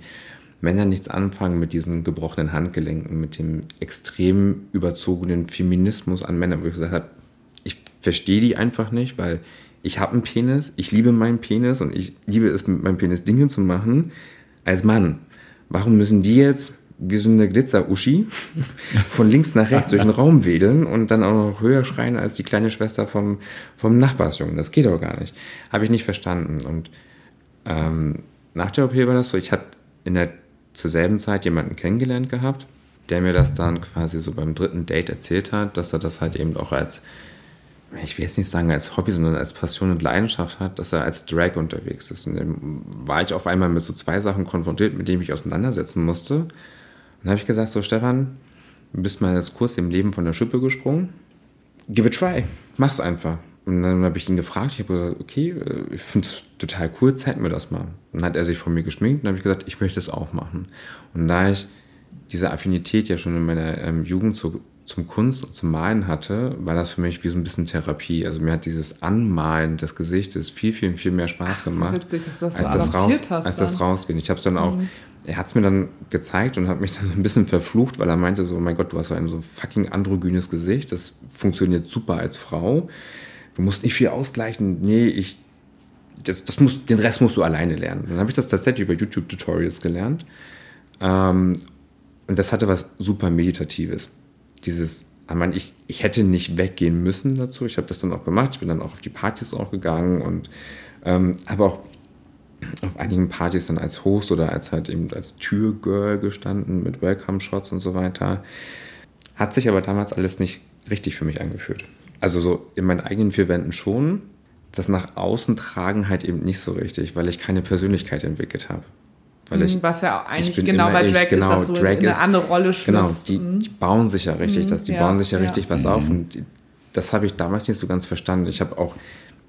Männern nichts anfangen, mit diesen gebrochenen Handgelenken, mit dem extrem überzogenen Feminismus an Männern, wo ich gesagt habe, ich verstehe die einfach nicht, weil ich habe einen Penis, ich liebe meinen Penis und ich liebe es, mit meinem Penis Dinge zu machen als Mann. Warum müssen die jetzt wie so eine Glitzer-Uschi von links nach rechts durch den Raum wedeln und dann auch noch höher schreien als die kleine Schwester vom, vom Nachbarsjungen? Das geht doch gar nicht. Habe ich nicht verstanden. Und ähm, nach der OP war das so, ich hatte in der zur selben Zeit jemanden kennengelernt gehabt, der mir das dann quasi so beim dritten Date erzählt hat, dass er das halt eben auch als, ich will jetzt nicht sagen als Hobby, sondern als Passion und Leidenschaft hat, dass er als Drag unterwegs ist. Und dann war ich auf einmal mit so zwei Sachen konfrontiert, mit denen ich mich auseinandersetzen musste. Und dann habe ich gesagt, so Stefan, bist mal jetzt kurz im Leben von der Schippe gesprungen. Give it a try. Mach's einfach. Und dann habe ich ihn gefragt, ich habe gesagt, okay, äh, ich finde es total cool, zeig mir das mal. Dann hat er sich von mir geschminkt und habe ich gesagt, ich möchte es auch machen. Und da ich diese Affinität ja schon in meiner ähm, Jugend zu, zum Kunst und zum Malen hatte, war das für mich wie so ein bisschen Therapie. Also mir hat dieses Anmalen des Gesichtes viel, viel, viel mehr Spaß gemacht,
witzig, dass du das so
als, das, raus, als das rausgehen. Ich habe es dann auch, er hat es mir dann gezeigt und hat mich [laughs] dann ein bisschen verflucht, weil er meinte so, mein Gott, du hast so ein so fucking androgynes Gesicht, das funktioniert super als Frau. Du musst nicht viel ausgleichen. Nee, ich, das, das muss, den Rest musst du alleine lernen. Dann habe ich das tatsächlich über YouTube-Tutorials gelernt. Ähm, und das hatte was super Meditatives. Dieses, ich meine, ich, ich hätte nicht weggehen müssen dazu. Ich habe das dann auch gemacht. Ich bin dann auch auf die Partys auch gegangen und ähm, habe auch auf einigen Partys dann als Host oder als halt eben als Türgirl gestanden mit Welcome-Shots und so weiter. Hat sich aber damals alles nicht richtig für mich angefühlt. Also so in meinen eigenen vier Wänden schon. Das nach außen tragen halt eben nicht so richtig, weil ich keine Persönlichkeit entwickelt habe. Weil ich,
Was ja
ich
eigentlich
bin
genau
immer
bei
ich,
Drag
genau,
ist, dass du
Drag
in eine
ist-
andere Rolle
Genau,
schlüpfst.
die, die bauen sich ja richtig, das, die
ja,
bauen sich ja
ja.
richtig was auf. Und die, das habe ich damals nicht so ganz verstanden. Ich habe auch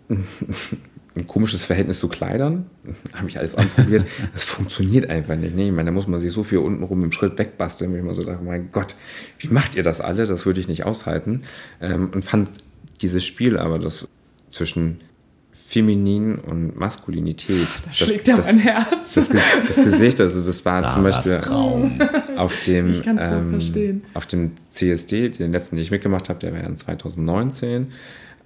[laughs] ein komisches Verhältnis zu Kleidern. [laughs] Habe ich alles anprobiert. [laughs] Das funktioniert einfach nicht. Ne? Ich meine, da muss man sich so viel untenrum im Schritt wegbasteln, wo ich mir so dachte, mein Gott, wie macht ihr das alle? Das würde ich nicht aushalten. Ähm, und fand dieses Spiel aber das zwischen Feminin und Maskulinität.
Da schlägt ja mein Herz.
Das, das Gesicht, also das war zum
Sarahs
Beispiel
Traum. [laughs]
auf dem, ähm,
verstehen.
auf dem CSD, den letzten, den ich mitgemacht habe, der war ja in 2019,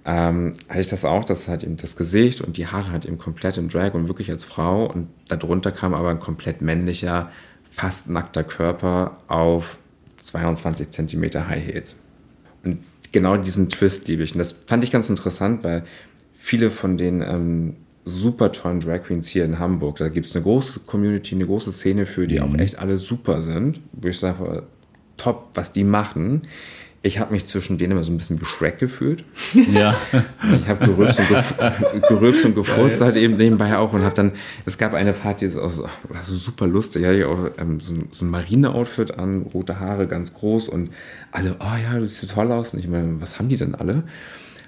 ähm, hatte ich das auch, dass halt eben das Gesicht und die Haare halt eben komplett im Drag und wirklich als Frau und darunter kam aber ein komplett männlicher, fast nackter Körper auf 22 Zentimeter High Heels. Und genau diesen Twist liebe ich. Und das fand ich ganz interessant, weil viele von den ähm, super tollen Drag Queens hier in Hamburg, da gibt es eine große Community, eine große Szene für, die auch echt alle super sind, wo ich sage, top, was die machen. Ich habe mich zwischen denen immer so ein bisschen wie Shrek gefühlt.
Ja. [laughs]
Ich habe gerülpst und, gef gerülpst und gefurzt halt eben nebenbei auch und habe dann, es gab eine Party, das war so super lustig, ja, ich auch ähm, so, ein- so ein Marine-Outfit an, rote Haare, ganz groß und alle, oh ja, du siehst toll aus. Und ich meine, was haben die denn alle?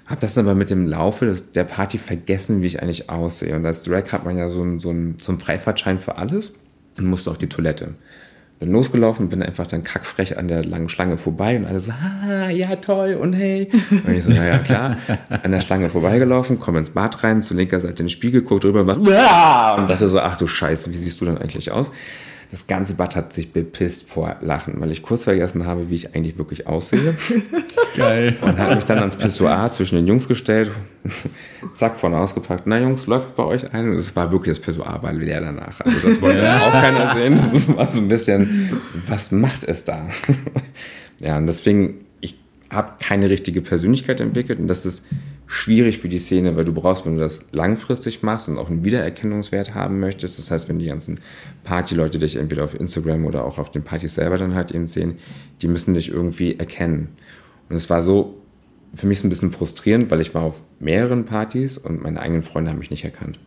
Hab das dann aber mit dem Laufe der Party vergessen, wie ich eigentlich aussehe. Und als Drag hat man ja so einen, so einen, so einen Freifahrtschein für alles und musste auf die Toilette. Bin losgelaufen, bin einfach dann kackfrech an der langen Schlange vorbei und alle so, ah, ja, toll und hey. Und ich so, ja, ja, klar. An der Schlange vorbeigelaufen, komme ins Bad rein, zur linker Seite in den Spiegel, guck drüber und mach, und dachte so, ach du Scheiße, wie siehst du dann eigentlich aus? Das ganze Bad hat sich bepisst vor Lachen, weil ich kurz vergessen habe, wie ich eigentlich wirklich aussehe. [laughs]
Geil.
Und hat mich dann ans Pissoir zwischen den Jungs gestellt, [laughs] zack, vorne ausgepackt. Na Jungs, läuft's bei euch ein? Und es war wirklich das Pissoir, war leer danach. Also das wollte auch keiner sehen. Das war so ein bisschen, was macht es da? [laughs] Ja, und deswegen, ich habe keine richtige Persönlichkeit entwickelt und das ist schwierig für die Szene, weil du brauchst, wenn du das langfristig machst und auch einen Wiedererkennungswert haben möchtest, das heißt, wenn die ganzen Partyleute dich entweder auf Instagram oder auch auf den Partys selber dann halt eben sehen, die müssen dich irgendwie erkennen. Und es war so für mich so ein bisschen frustrierend, weil ich war auf mehreren Partys und meine eigenen Freunde haben mich nicht erkannt.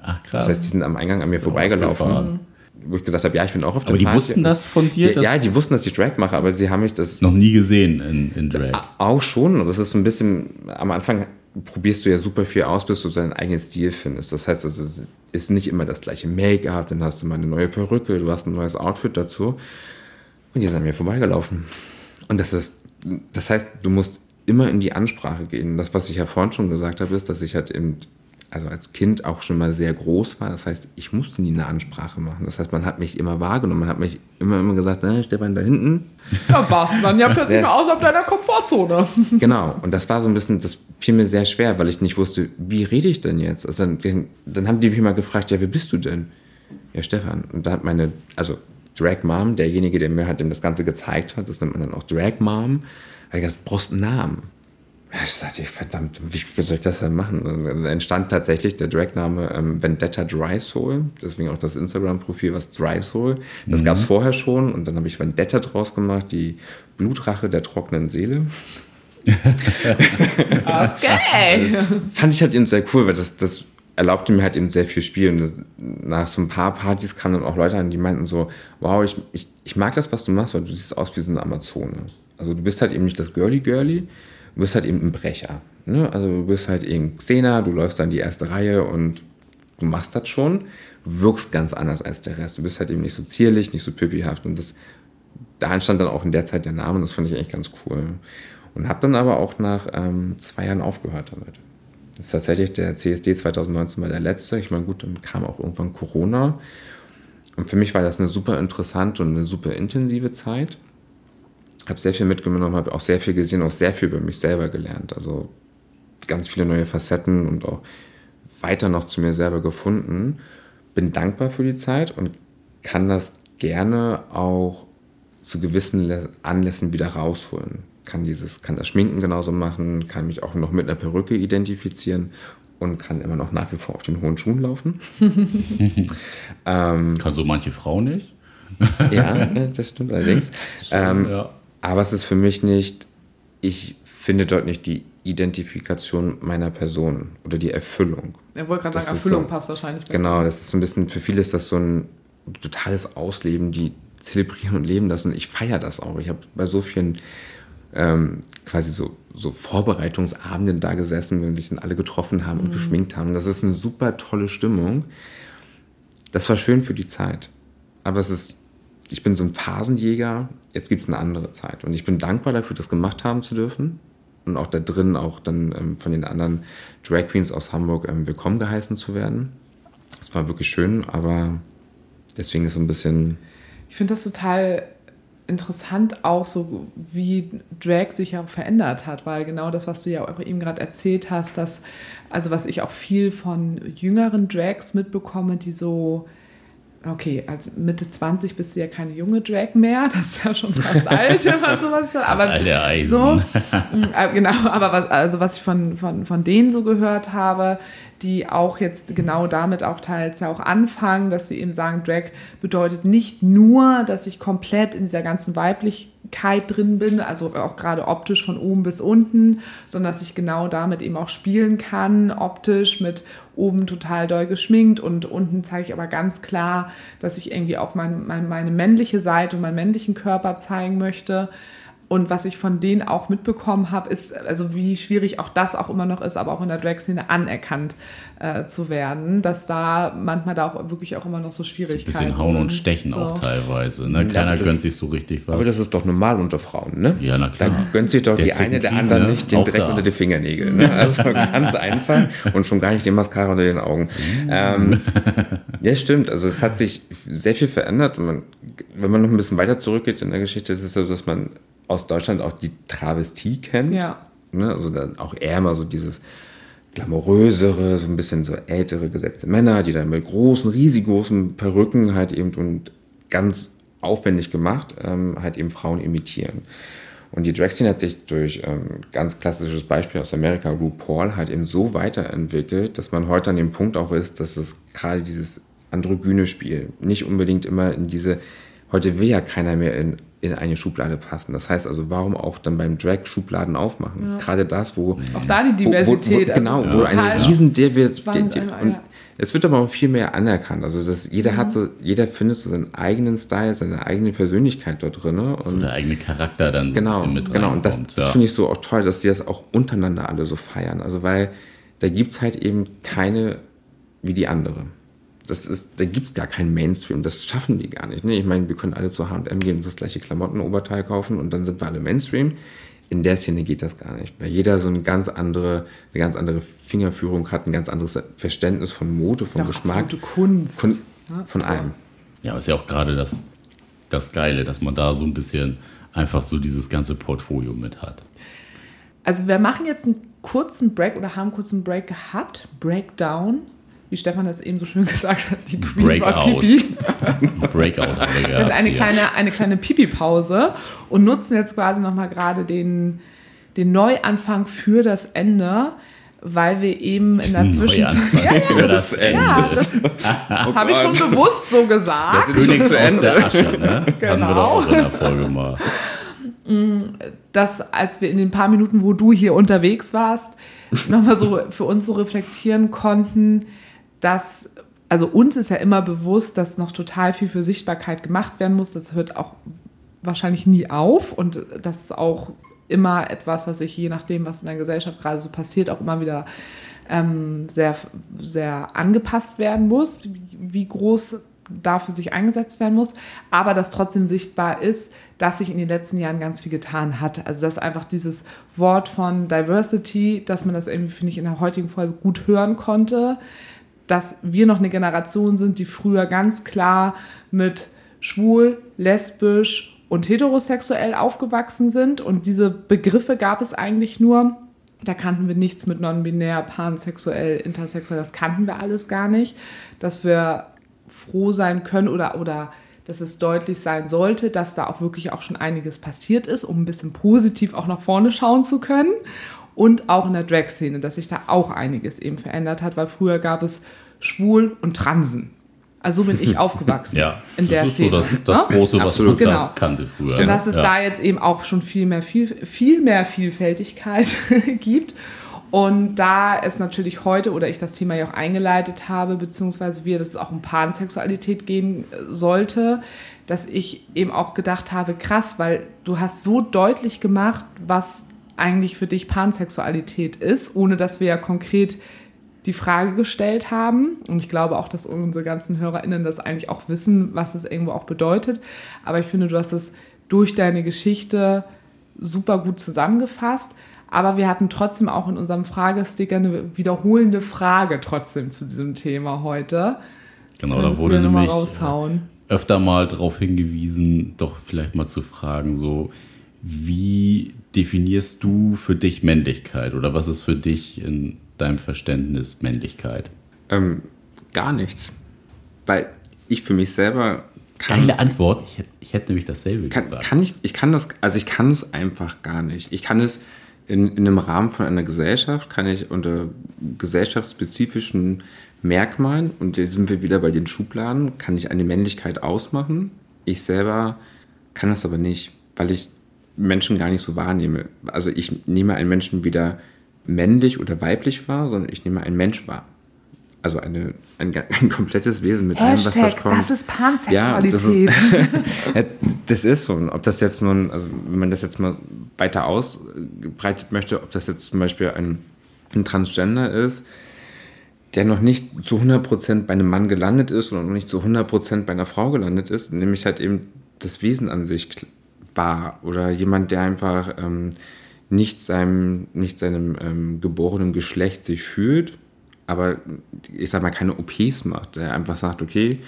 Ach krass.
Das heißt, die sind am Eingang an mir vorbeigelaufen. Wo ich gesagt habe, ja, ich bin auch auf der
Aber die
Party.
wussten das von dir?
Ja, ja, die wussten, dass ich Drag mache, aber sie haben mich das
Noch nie gesehen in, in Drag.
auch schon. Und das ist so ein bisschen, am Anfang probierst du ja super viel aus, bis du deinen eigenen Stil findest. Das heißt, es ist nicht immer das gleiche Make-up, dann hast du mal eine neue Perücke, du hast ein neues Outfit dazu. Und die sind an mir vorbeigelaufen. Und das ist, das heißt, du musst immer in die Ansprache gehen. Das, was ich ja vorhin schon gesagt habe, ist, dass ich halt eben, also als Kind auch schon mal sehr groß war. Das heißt, ich musste nie eine Ansprache machen. Das heißt, man hat mich immer wahrgenommen. Man hat mich immer, immer gesagt, na, Stefan, da hinten,
Da warst du dann ja [laughs] plötzlich
Ja.
mal außerhalb deiner Komfortzone. [laughs]
Genau, und das war so ein bisschen, das fiel mir sehr schwer, weil ich nicht wusste, wie rede ich denn jetzt? Also dann, dann haben die mich mal gefragt, ja, wer bist du denn? Ja, Stefan. Und da hat meine, also Drag Mom, derjenige, der mir halt dem das Ganze gezeigt hat, das nennt man dann auch Drag Mom, hat gesagt, du brauchst einen Namen. Ich sagte, verdammt, wie, soll ich das denn machen? Und dann entstand tatsächlich der Dragname ähm, Vendetta Dry Soul, deswegen auch das Instagram-Profil, was Dry Soul. Das gab es vorher schon und dann habe ich Vendetta draus gemacht, die Blutrache der trockenen Seele.
Okay.
Das fand ich halt eben sehr cool, weil das, das erlaubte mir halt eben sehr viel Spielen. Das, nach so ein paar Partys kamen dann auch Leute an, die meinten so, wow, ich, ich, ich mag das, was du machst, weil du siehst aus wie so eine Amazone. Also du bist halt eben nicht das Girly-Girly, du bist halt eben ein Brecher. Ne? Also du bist halt eben Xena, du läufst dann die erste Reihe und du machst das schon, wirkst ganz anders als der Rest. Du bist halt eben nicht so zierlich, nicht so püppihaft und das, da entstand dann auch in der Zeit der Name und das fand ich eigentlich ganz cool. Und habe dann aber auch nach ähm, zwei Jahren aufgehört damit. Das ist tatsächlich der CSD 2019 war der letzte. Ich meine, gut, dann kam auch irgendwann Corona. Und für mich war das eine super interessante und eine super intensive Zeit. Habe sehr viel mitgenommen, habe auch sehr viel gesehen, auch sehr viel über mich selber gelernt. Also ganz viele neue Facetten und auch weiter noch zu mir selber gefunden. Bin dankbar für die Zeit und kann das gerne auch zu gewissen Anlässen wieder rausholen kann dieses, kann das Schminken genauso machen, kann mich auch noch mit einer Perücke identifizieren und kann immer noch nach wie vor auf den hohen Schuhen laufen. [laughs]
ähm, kann so manche Frau nicht.
ja, das stimmt allerdings. [laughs] ähm, ja. Aber es ist für mich nicht, ich finde dort nicht die Identifikation meiner Person oder die Erfüllung.
Er wollte gerade sagen, Erfüllung so, passt wahrscheinlich.
Genau, das ist so ein bisschen, für viele ist das so ein totales Ausleben, die zelebrieren und leben das und ich feiere das auch. Ich habe bei so vielen ähm, quasi so, so Vorbereitungsabenden da gesessen, wenn sich dann alle getroffen haben und mhm. geschminkt haben. Das ist eine super tolle Stimmung. Das war schön für die Zeit. Aber es ist, ich bin so ein Phasenjäger, jetzt gibt es eine andere Zeit. Und ich bin dankbar dafür, das gemacht haben zu dürfen. Und auch da drin auch dann ähm, von den anderen Drag Queens aus Hamburg ähm, willkommen geheißen zu werden. Es war wirklich schön, aber deswegen ist so ein bisschen.
Ich finde das total interessant auch so, wie Drag sich auch verändert hat, weil genau das, was du ja auch eben gerade erzählt hast, dass, also was ich auch viel von jüngeren Drags mitbekomme, die so, okay, also Mitte 20 bist du ja keine junge Drag mehr, das ist ja schon fast alt, [laughs] was sowas.
Das aber alte Eisen.
So, [laughs] mm, äh, genau, aber was, also was ich von, von, von denen so gehört habe, die auch jetzt genau damit auch teils auch anfangen, dass sie eben sagen, Drag bedeutet nicht nur, dass ich komplett in dieser ganzen Weiblichkeit drin bin, also auch gerade optisch von oben bis unten, sondern dass ich genau damit eben auch spielen kann, optisch mit oben total doll geschminkt und unten zeige ich aber ganz klar, dass ich irgendwie auch mein, mein, meine männliche Seite und meinen männlichen Körper zeigen möchte. Und was ich von denen auch mitbekommen habe, ist, also wie schwierig auch das auch immer noch ist, aber auch in der Drag-Szene anerkannt äh, zu werden, dass da manchmal da auch wirklich auch immer noch so Schwierigkeiten
sind. Ein bisschen hauen und stechen so. auch teilweise. Ne? Keiner ja, gönnt sich so richtig was.
Aber das ist doch normal unter Frauen, ne?
Ja, na klar.
Da gönnt sich doch der die eine der anderen ne? nicht den auch Dreck da. unter die Fingernägel. Ne? [laughs] Also ganz einfach und schon gar nicht den Mascara unter den Augen. Ähm, [laughs] ja, stimmt. Also es hat sich sehr viel verändert. Man, wenn man noch ein bisschen weiter zurückgeht in der Geschichte, ist es so, dass man aus Deutschland auch die Travestie kennt.
Ja.
Ne? Also dann auch eher mal so dieses glamourösere, so ein bisschen so ältere gesetzte Männer, die dann mit großen, riesengroßen Perücken halt eben und ganz aufwendig gemacht ähm, halt eben Frauen imitieren. Und die Drag-Scene hat sich durch ähm, ganz klassisches Beispiel aus Amerika, RuPaul, halt eben so weiterentwickelt, dass man heute an dem Punkt auch ist, dass es gerade dieses androgyne Spiel nicht unbedingt immer in diese, heute will ja keiner mehr in in eine Schublade passen. Das heißt also, warum auch dann beim Drag Schubladen aufmachen? Ja. Gerade das, wo
auch da die Diversität,
wo, wo, genau, also wo eine riesen Diversität und ja. es wird aber auch viel mehr anerkannt. Also das, jeder mhm. hat so, jeder findet so seinen eigenen Style, seine eigene Persönlichkeit dort drin. Und
so der eigene Charakter dann
so genau, ein bisschen mit Genau, und das, das finde ich so auch toll, dass die das auch untereinander alle so feiern. Also weil da gibt es halt eben keine wie die andere das ist, da gibt es gar keinen Mainstream. Das schaffen die gar nicht. Ne? Ich meine, wir können alle zu HM gehen und das gleiche Klamottenoberteil kaufen und dann sind wir alle Mainstream. In der Szene geht das gar nicht, weil jeder so eine ganz andere, eine ganz andere Fingerführung hat, ein ganz anderes Verständnis von Mode, von Geschmack.
Kunst.
Von, von allem.
Ja, ist ja auch gerade das, das Geile, dass man da so ein bisschen einfach so dieses ganze Portfolio mit hat.
Also wir machen jetzt einen kurzen Break oder haben einen kurzen Break gehabt. Breakdown wie Stefan das eben so schön [laughs] gesagt hat, die Queen
Breakout. Pipi. [laughs] Breakout haben wir
gehabt, eine kleine, eine kleine Pipi-Pause und nutzen jetzt quasi nochmal gerade den, den Neuanfang für das Ende weil wir eben in der [laughs] Zwischenzeit.
Ja, ja, für das, Ende. Ja, das,
das oh habe ich schon bewusst so gesagt.
Das ist König zu Ende. Der Asche, ne? Genau. Haben wir doch auch in der Folge mal.
Dass, als wir in den paar Minuten, wo du hier unterwegs warst, nochmal so für uns so reflektieren konnten, dass, also uns ist ja immer bewusst, dass noch total viel für Sichtbarkeit gemacht werden muss. Das hört auch wahrscheinlich nie auf und das ist auch immer etwas, was sich je nachdem, was in der Gesellschaft gerade so passiert, auch immer wieder ähm, sehr, sehr angepasst werden muss, wie groß dafür sich eingesetzt werden muss, aber dass trotzdem sichtbar ist, dass sich in den letzten Jahren ganz viel getan hat. Also dass einfach dieses Wort von Diversity, dass man das irgendwie, finde ich, in der heutigen Folge gut hören konnte, dass wir noch eine Generation sind, die früher ganz klar mit schwul, lesbisch und heterosexuell aufgewachsen sind und diese Begriffe gab es eigentlich nur. Da kannten wir nichts mit non-binär, pansexuell, intersexuell, das kannten wir alles gar nicht. Dass wir froh sein können oder, oder dass es deutlich sein sollte, dass da auch wirklich auch schon einiges passiert ist, um ein bisschen positiv auch nach vorne schauen zu können. Und auch in der Drag-Szene, dass sich da auch einiges eben verändert hat, weil früher gab es Schwul und Transen. Also so bin ich [laughs] aufgewachsen
ja,
in der
ist
Szene.
So das, das
ne?
Große, was
Absolut.
man
Genau.
da kannte früher.
Und dass es
ja.
da jetzt eben auch schon viel mehr, viel, viel mehr Vielfältigkeit [laughs] gibt. Und da es natürlich heute oder ich das Thema ja auch eingeleitet habe, beziehungsweise wir, dass es auch um Pansexualität gehen äh, sollte, dass ich eben auch gedacht habe, krass, weil du hast so deutlich gemacht, was eigentlich für dich Pansexualität ist, ohne dass wir ja konkret die Frage gestellt haben. Und ich glaube auch, dass unsere ganzen HörerInnen das eigentlich auch wissen, was das irgendwo auch bedeutet. Aber ich finde, du hast es durch deine Geschichte super gut zusammengefasst. Aber wir hatten trotzdem auch in unserem Fragesticker eine wiederholende Frage trotzdem zu diesem Thema heute.
Genau, da wurde nämlich
raushauen.
öfter mal darauf hingewiesen, doch vielleicht mal zu fragen, so wie definierst du für dich Männlichkeit oder was ist für dich in deinem Verständnis Männlichkeit?
Ähm, gar nichts. Weil ich für mich selber kann,
Geile Antwort. Ich hätte, ich hätte nämlich dasselbe
kann,
gesagt.
kann ich, ich kann das, also ich kann es einfach gar nicht. Ich kann es in, in einem Rahmen von einer Gesellschaft, kann ich unter gesellschaftsspezifischen Merkmalen, und jetzt sind wir wieder bei den Schubladen, kann ich eine Männlichkeit ausmachen. Ich selber kann das aber nicht, weil ich Menschen gar nicht so wahrnehme. Also ich nehme einen Menschen weder männlich oder weiblich wahr, sondern ich nehme einen Mensch wahr. Also eine, ein, ein komplettes Wesen mit allem, was da
Hashtag,
kommt.
das ist
Ja, das
Pansexualität.
ist, [laughs] das ist so. Und ob das jetzt nun, also wenn man das jetzt mal weiter ausbreitet möchte, ob das jetzt zum Beispiel ein, ein Transgender ist, der noch nicht zu 100% bei einem Mann gelandet ist und noch nicht zu 100% bei einer Frau gelandet ist, nämlich halt eben das Wesen an sich war. Oder jemand, der einfach ähm, nicht seinem, nicht seinem ähm, geborenen Geschlecht sich fühlt, aber ich sag mal keine OPs macht, der einfach sagt, okay,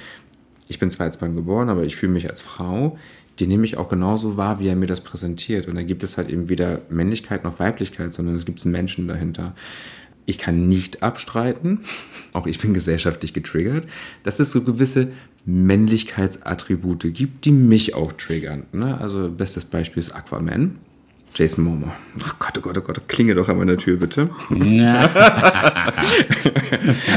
ich bin zwar als Mann geboren, aber ich fühle mich als Frau, den nehme ich auch genauso wahr, wie er mir das präsentiert. Und da gibt es halt eben weder Männlichkeit noch Weiblichkeit, sondern es gibt einen Menschen dahinter. Ich kann nicht abstreiten, [laughs] auch ich bin gesellschaftlich getriggert, dass es so gewisse Männlichkeitsattribute gibt, die mich auch triggern. Ne? Also bestes Beispiel ist Aquaman. Jason Momoa. Ach Gott, oh Gott, oh Gott, klinge doch an meiner Tür, bitte. [laughs]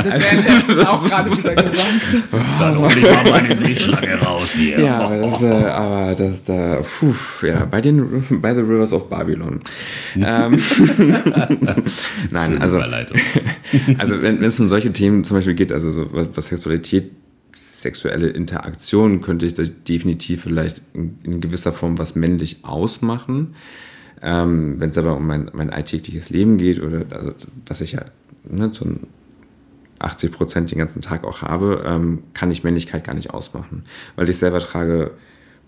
Das [laughs] wäre auch gerade wieder gesagt.
Dann hol ich mal meine Seeschlange raus hier.
Ja, aber das, äh, aber das da, puh, ja, bei den, bei The Rivers of Babylon. ähm, [laughs] Nein, also, also wenn wenn es um solche Themen zum Beispiel geht, also so was, was Sexualität, sexuelle Interaktion, könnte ich da definitiv vielleicht in, in gewisser Form was männlich ausmachen. Ähm, wenn es aber um mein, mein alltägliches Leben geht oder also, was ich ja ne, ein 80 Prozent den ganzen Tag auch habe, ähm, kann ich Männlichkeit gar nicht ausmachen. Weil ich selber trage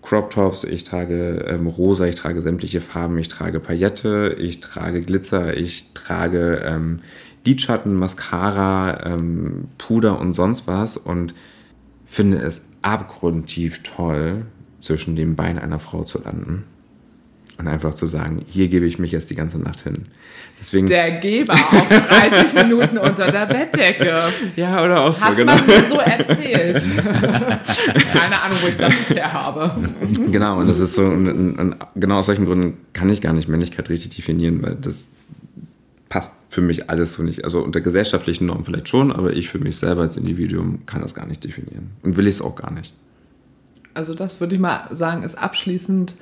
Crop Tops, ich trage ähm, rosa, ich trage sämtliche Farben, ich trage Paillette, ich trage Glitzer, ich trage ähm, Lidschatten, Mascara, ähm, Puder und sonst was und finde es abgrundtief toll, zwischen den Beinen einer Frau zu landen. Und einfach zu sagen, hier gebe ich mich jetzt die ganze Nacht hin. Deswegen.
Der Geber auf 30 Minuten unter der Bettdecke.
ja, oder auch so,
Hat
genau.
man mir so erzählt. [laughs] Keine Ahnung, wo ich das jetzt her habe.
Genau, und das ist so, und, und, und genau aus solchen Gründen kann ich gar nicht Männlichkeit richtig definieren, weil das passt für mich alles so nicht. Also unter gesellschaftlichen Normen vielleicht schon, aber ich für mich selber als Individuum kann das gar nicht definieren. Und will ich es auch gar nicht.
Also das würde ich mal sagen, ist abschließend,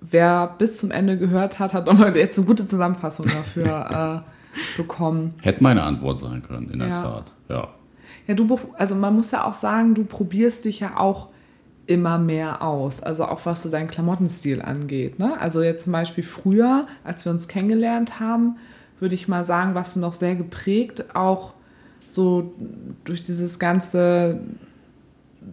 wer bis zum Ende gehört hat, hat nochmal jetzt eine gute Zusammenfassung dafür [laughs] äh, bekommen.
Hätte meine Antwort sein können, in der
Ja.
Tat. Ja.
Ja, du, also man muss ja auch sagen, du probierst dich ja auch immer mehr aus. Also auch was so deinen Klamottenstil angeht. Ne? Also jetzt zum Beispiel früher, als wir uns kennengelernt haben, würde ich mal sagen, warst du noch sehr geprägt, auch so durch dieses ganze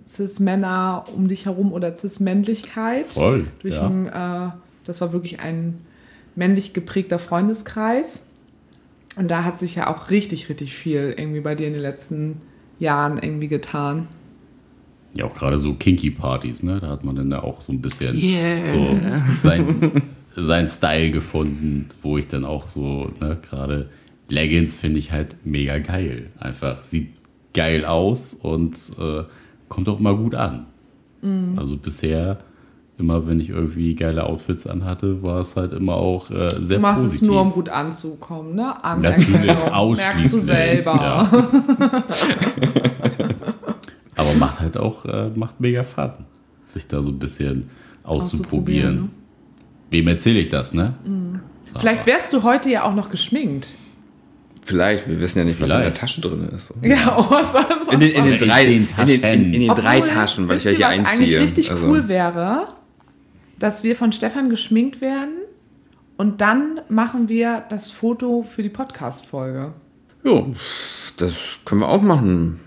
Cis-Männer um dich herum oder Cis-Männlichkeit.
Voll,
Durch
ja.
ein, äh, das war wirklich ein männlich geprägter Freundeskreis. Und da hat sich ja auch richtig, richtig viel irgendwie bei dir in den letzten Jahren irgendwie getan.
Ja, auch gerade so Kinky-Partys, ne? Da hat man dann auch so ein bisschen
Yeah.
so sein, sein Style gefunden, wo ich dann auch so, ne, gerade Leggings finde ich halt mega geil. Einfach sieht geil aus und äh, kommt auch immer gut an. Also bisher, immer wenn ich irgendwie geile Outfits anhatte, war es halt immer auch äh, sehr
Du machst
positiv.
es nur, um gut anzukommen, ne?
Natürlich,
Anerkennung. Merkst du
ausschließlich.
selber.
Ja. [laughs] Aber macht halt auch, äh, macht mega Fun, sich da so ein bisschen auszuprobieren.
Auszuprobieren,
Wem erzähle ich das, ne?
Vielleicht wärst du heute ja auch noch geschminkt.
Vielleicht, wir wissen ja nicht, was in der. Tasche drin ist.
Ja, oh, [laughs] was das
In den, in den
In
drei,
den
in den, in, in den
Obwohl,
drei Taschen, weil ich ja hier
was
einziehe.
eigentlich richtig
Also,
cool wäre, dass wir von Stefan geschminkt werden und dann machen wir das Foto für die Podcast-Folge.
Jo, das können wir auch machen.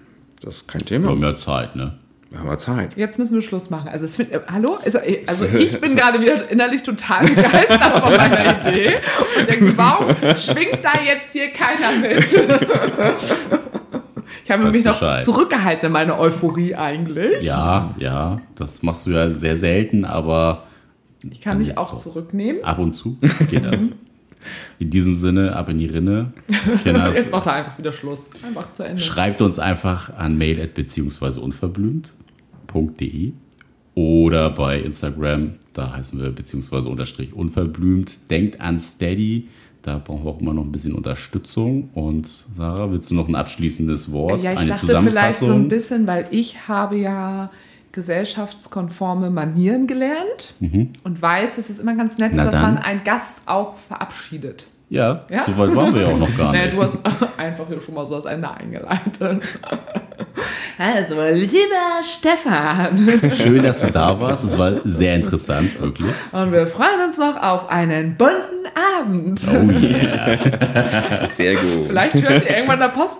Das ist kein
Wir
Thema.
haben ja Zeit, ne?
Wir haben ja Zeit.
Jetzt müssen wir Schluss machen. Also, es find, äh, hallo? Also, äh, also ich bin [laughs] gerade wieder innerlich total begeistert von meiner Idee und denke, warum schwingt da jetzt hier keiner mit? [laughs] Ich habe
Weiß
mich noch
Bescheid.
zurückgehalten in meine Euphorie eigentlich.
Ja, ja, das machst du ja sehr selten, aber
Ich kann mich auch
doch.
zurücknehmen.
ab und zu geht das. [laughs] In diesem Sinne, ab in die Rinne. Kinders, [laughs]
Jetzt macht er einfach wieder Schluss. Einfach zu Ende.
Schreibt uns einfach an mail beziehungsweise unverblümt.de oder bei Instagram, da heißen wir beziehungsweise unterstrich unverblümt. Denkt an Steady, da brauchen wir auch immer noch ein bisschen Unterstützung. Und Sarah, willst du noch ein abschließendes Wort,
Ja, ich
eine
dachte vielleicht so ein bisschen, weil ich habe ja gesellschaftskonforme Manieren gelernt und weiß, dass es immer ganz nett ist,
Mhm.
Dass
dann.
man einen Gast auch verabschiedet.
ja,
Ja?
so weit waren wir ja auch noch gar [laughs] nicht.
du hast [laughs] einfach hier schon mal so das Ende eingeleitet. [laughs] Also, lieber Stefan,
Schön, dass du da warst. Es war sehr interessant, wirklich.
und wir freuen uns noch auf einen bunten Abend.
Oh yeah.
Sehr gut.
Vielleicht hört ihr irgendwann der Post.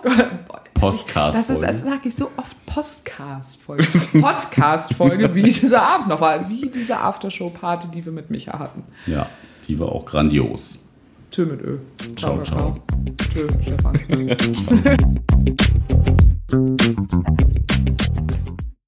Postcast.
Das ist, das sage ich so oft Postcast-Folge. Podcast-Folge, [laughs] wie dieser Abend noch war. Wie diese Aftershow-Party, die wir mit Micha hatten.
Ja, die war auch grandios.
Tschö mit Ö.
Ciao, ciao.
Tschö, Stefan. [laughs]